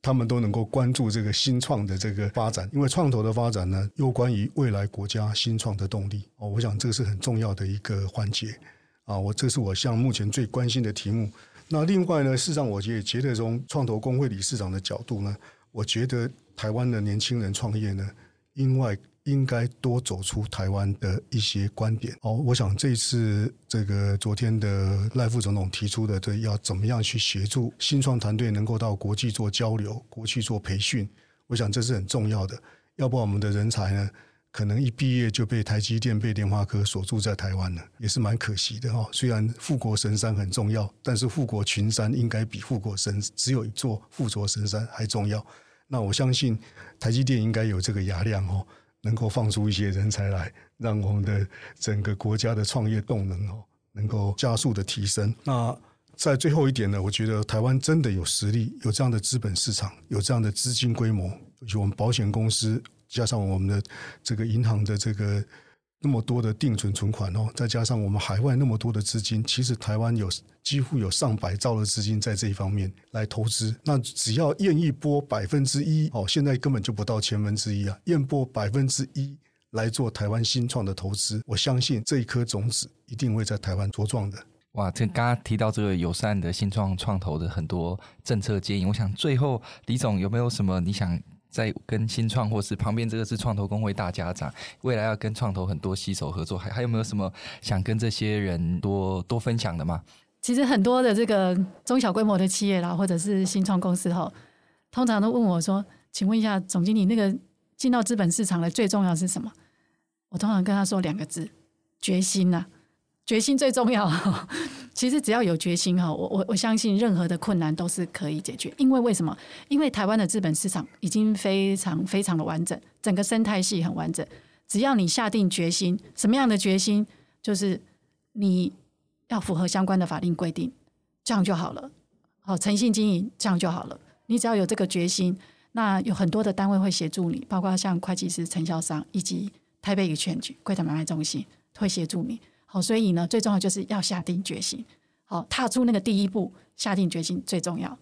他们都能够关注这个新创的这个发展，因为创投的发展呢，又关于未来国家新创的动力哦。我想这是很重要的一个环节啊，我这是我向目前最关心的题目。那另外呢，事实上我也觉得从创投公会理事长的角度呢，我觉得台湾的年轻人创业呢，因为应该多走出台湾的一些观点哦。我想这次这个昨天的赖副总统提出的，这要怎么样去协助新创团队能够到国际做交流、国际做培训，我想这是很重要的。要不然我们的人才呢，可能一毕业就被台积电、被联发科锁住在台湾了，也是蛮可惜的哈。虽然富国神山很重要，但是富国群山应该比富国神只有一座富国神山还重要。那我相信台积电应该有这个雅量哦。能够放出一些人才来，让我们的整个国家的创业动能哦，能够加速的提升。那在最后一点呢，我觉得台湾真的有实力，有这样的资本市场，有这样的资金规模，尤其我们保险公司加上我们的这个银行的这个那么多的定存存款哦，再加上我们海外那么多的资金，其实台湾有几乎有上百兆的资金在这一方面来投资。那只要愿意拨百分之一哦，现在根本就不到千分之一啊，愿拨百分之一来做台湾新创的投资，我相信这一颗种子一定会在台湾茁壮的。哇，这刚刚提到这个友善的新创创投的很多政策建议，我想最后李总有没有什么你想？在跟新创或是旁边这个是创投公会大家长，未来要跟创投很多携手合作，还还有没有什么想跟这些人多多分享的吗？其实很多的这个中小规模的企业啦，或者是新创公司哈，通常都问我说：“请问一下总经理，那个进到资本市场的最重要是什么？”我通常跟他说两个字：决心呐、决心最重要。其实只要有决心哈，我我我相信任何的困难都是可以解决。因为为什么？因为台湾的资本市场已经非常非常的完整，整个生态系很完整。只要你下定决心，什么样的决心？就是你要符合相关的法令规定，这样就好了。好，诚信经营这样就好了。你只要有这个决心，那有很多的单位会协助你，包括像会计师、承销商以及台北与全局柜台买卖中心会协助你。好，所以呢，最重要就是要下定决心，好，踏出那个第一步，下定决心最重要。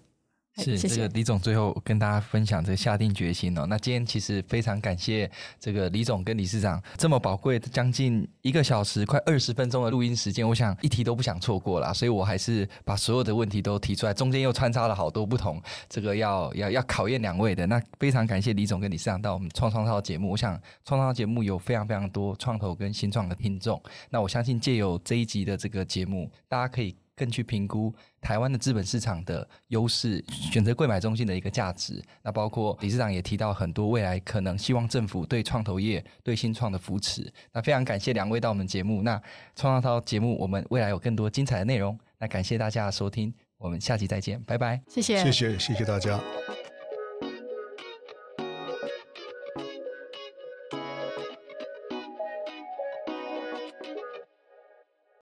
是这个李总最后跟大家分享这个下定决心哦。那今天其实非常感谢这个李总跟理事长这么宝贵的将近一个小时快二十分钟的录音时间，我想一题都不想错过啦，所以我还是把所有的问题都提出来，中间又穿插了好多不同这个要要要考验两位的。那非常感谢李总跟理事长到我们创创烧节目，我想创创烧节目有非常非常多创投跟新创的听众，那我相信借由这一集的这个节目，大家可以。更去评估台湾的资本市场的优势，选择贵买中心的一个价值。那包括理事长也提到很多未来可能希望政府对创投业、对新创的扶持。那非常感谢两位到我们节目。那创造涛节目，我们未来有更多精彩的内容。那感谢大家的收听，我们下期再见，拜拜。谢谢，谢谢，谢谢大家。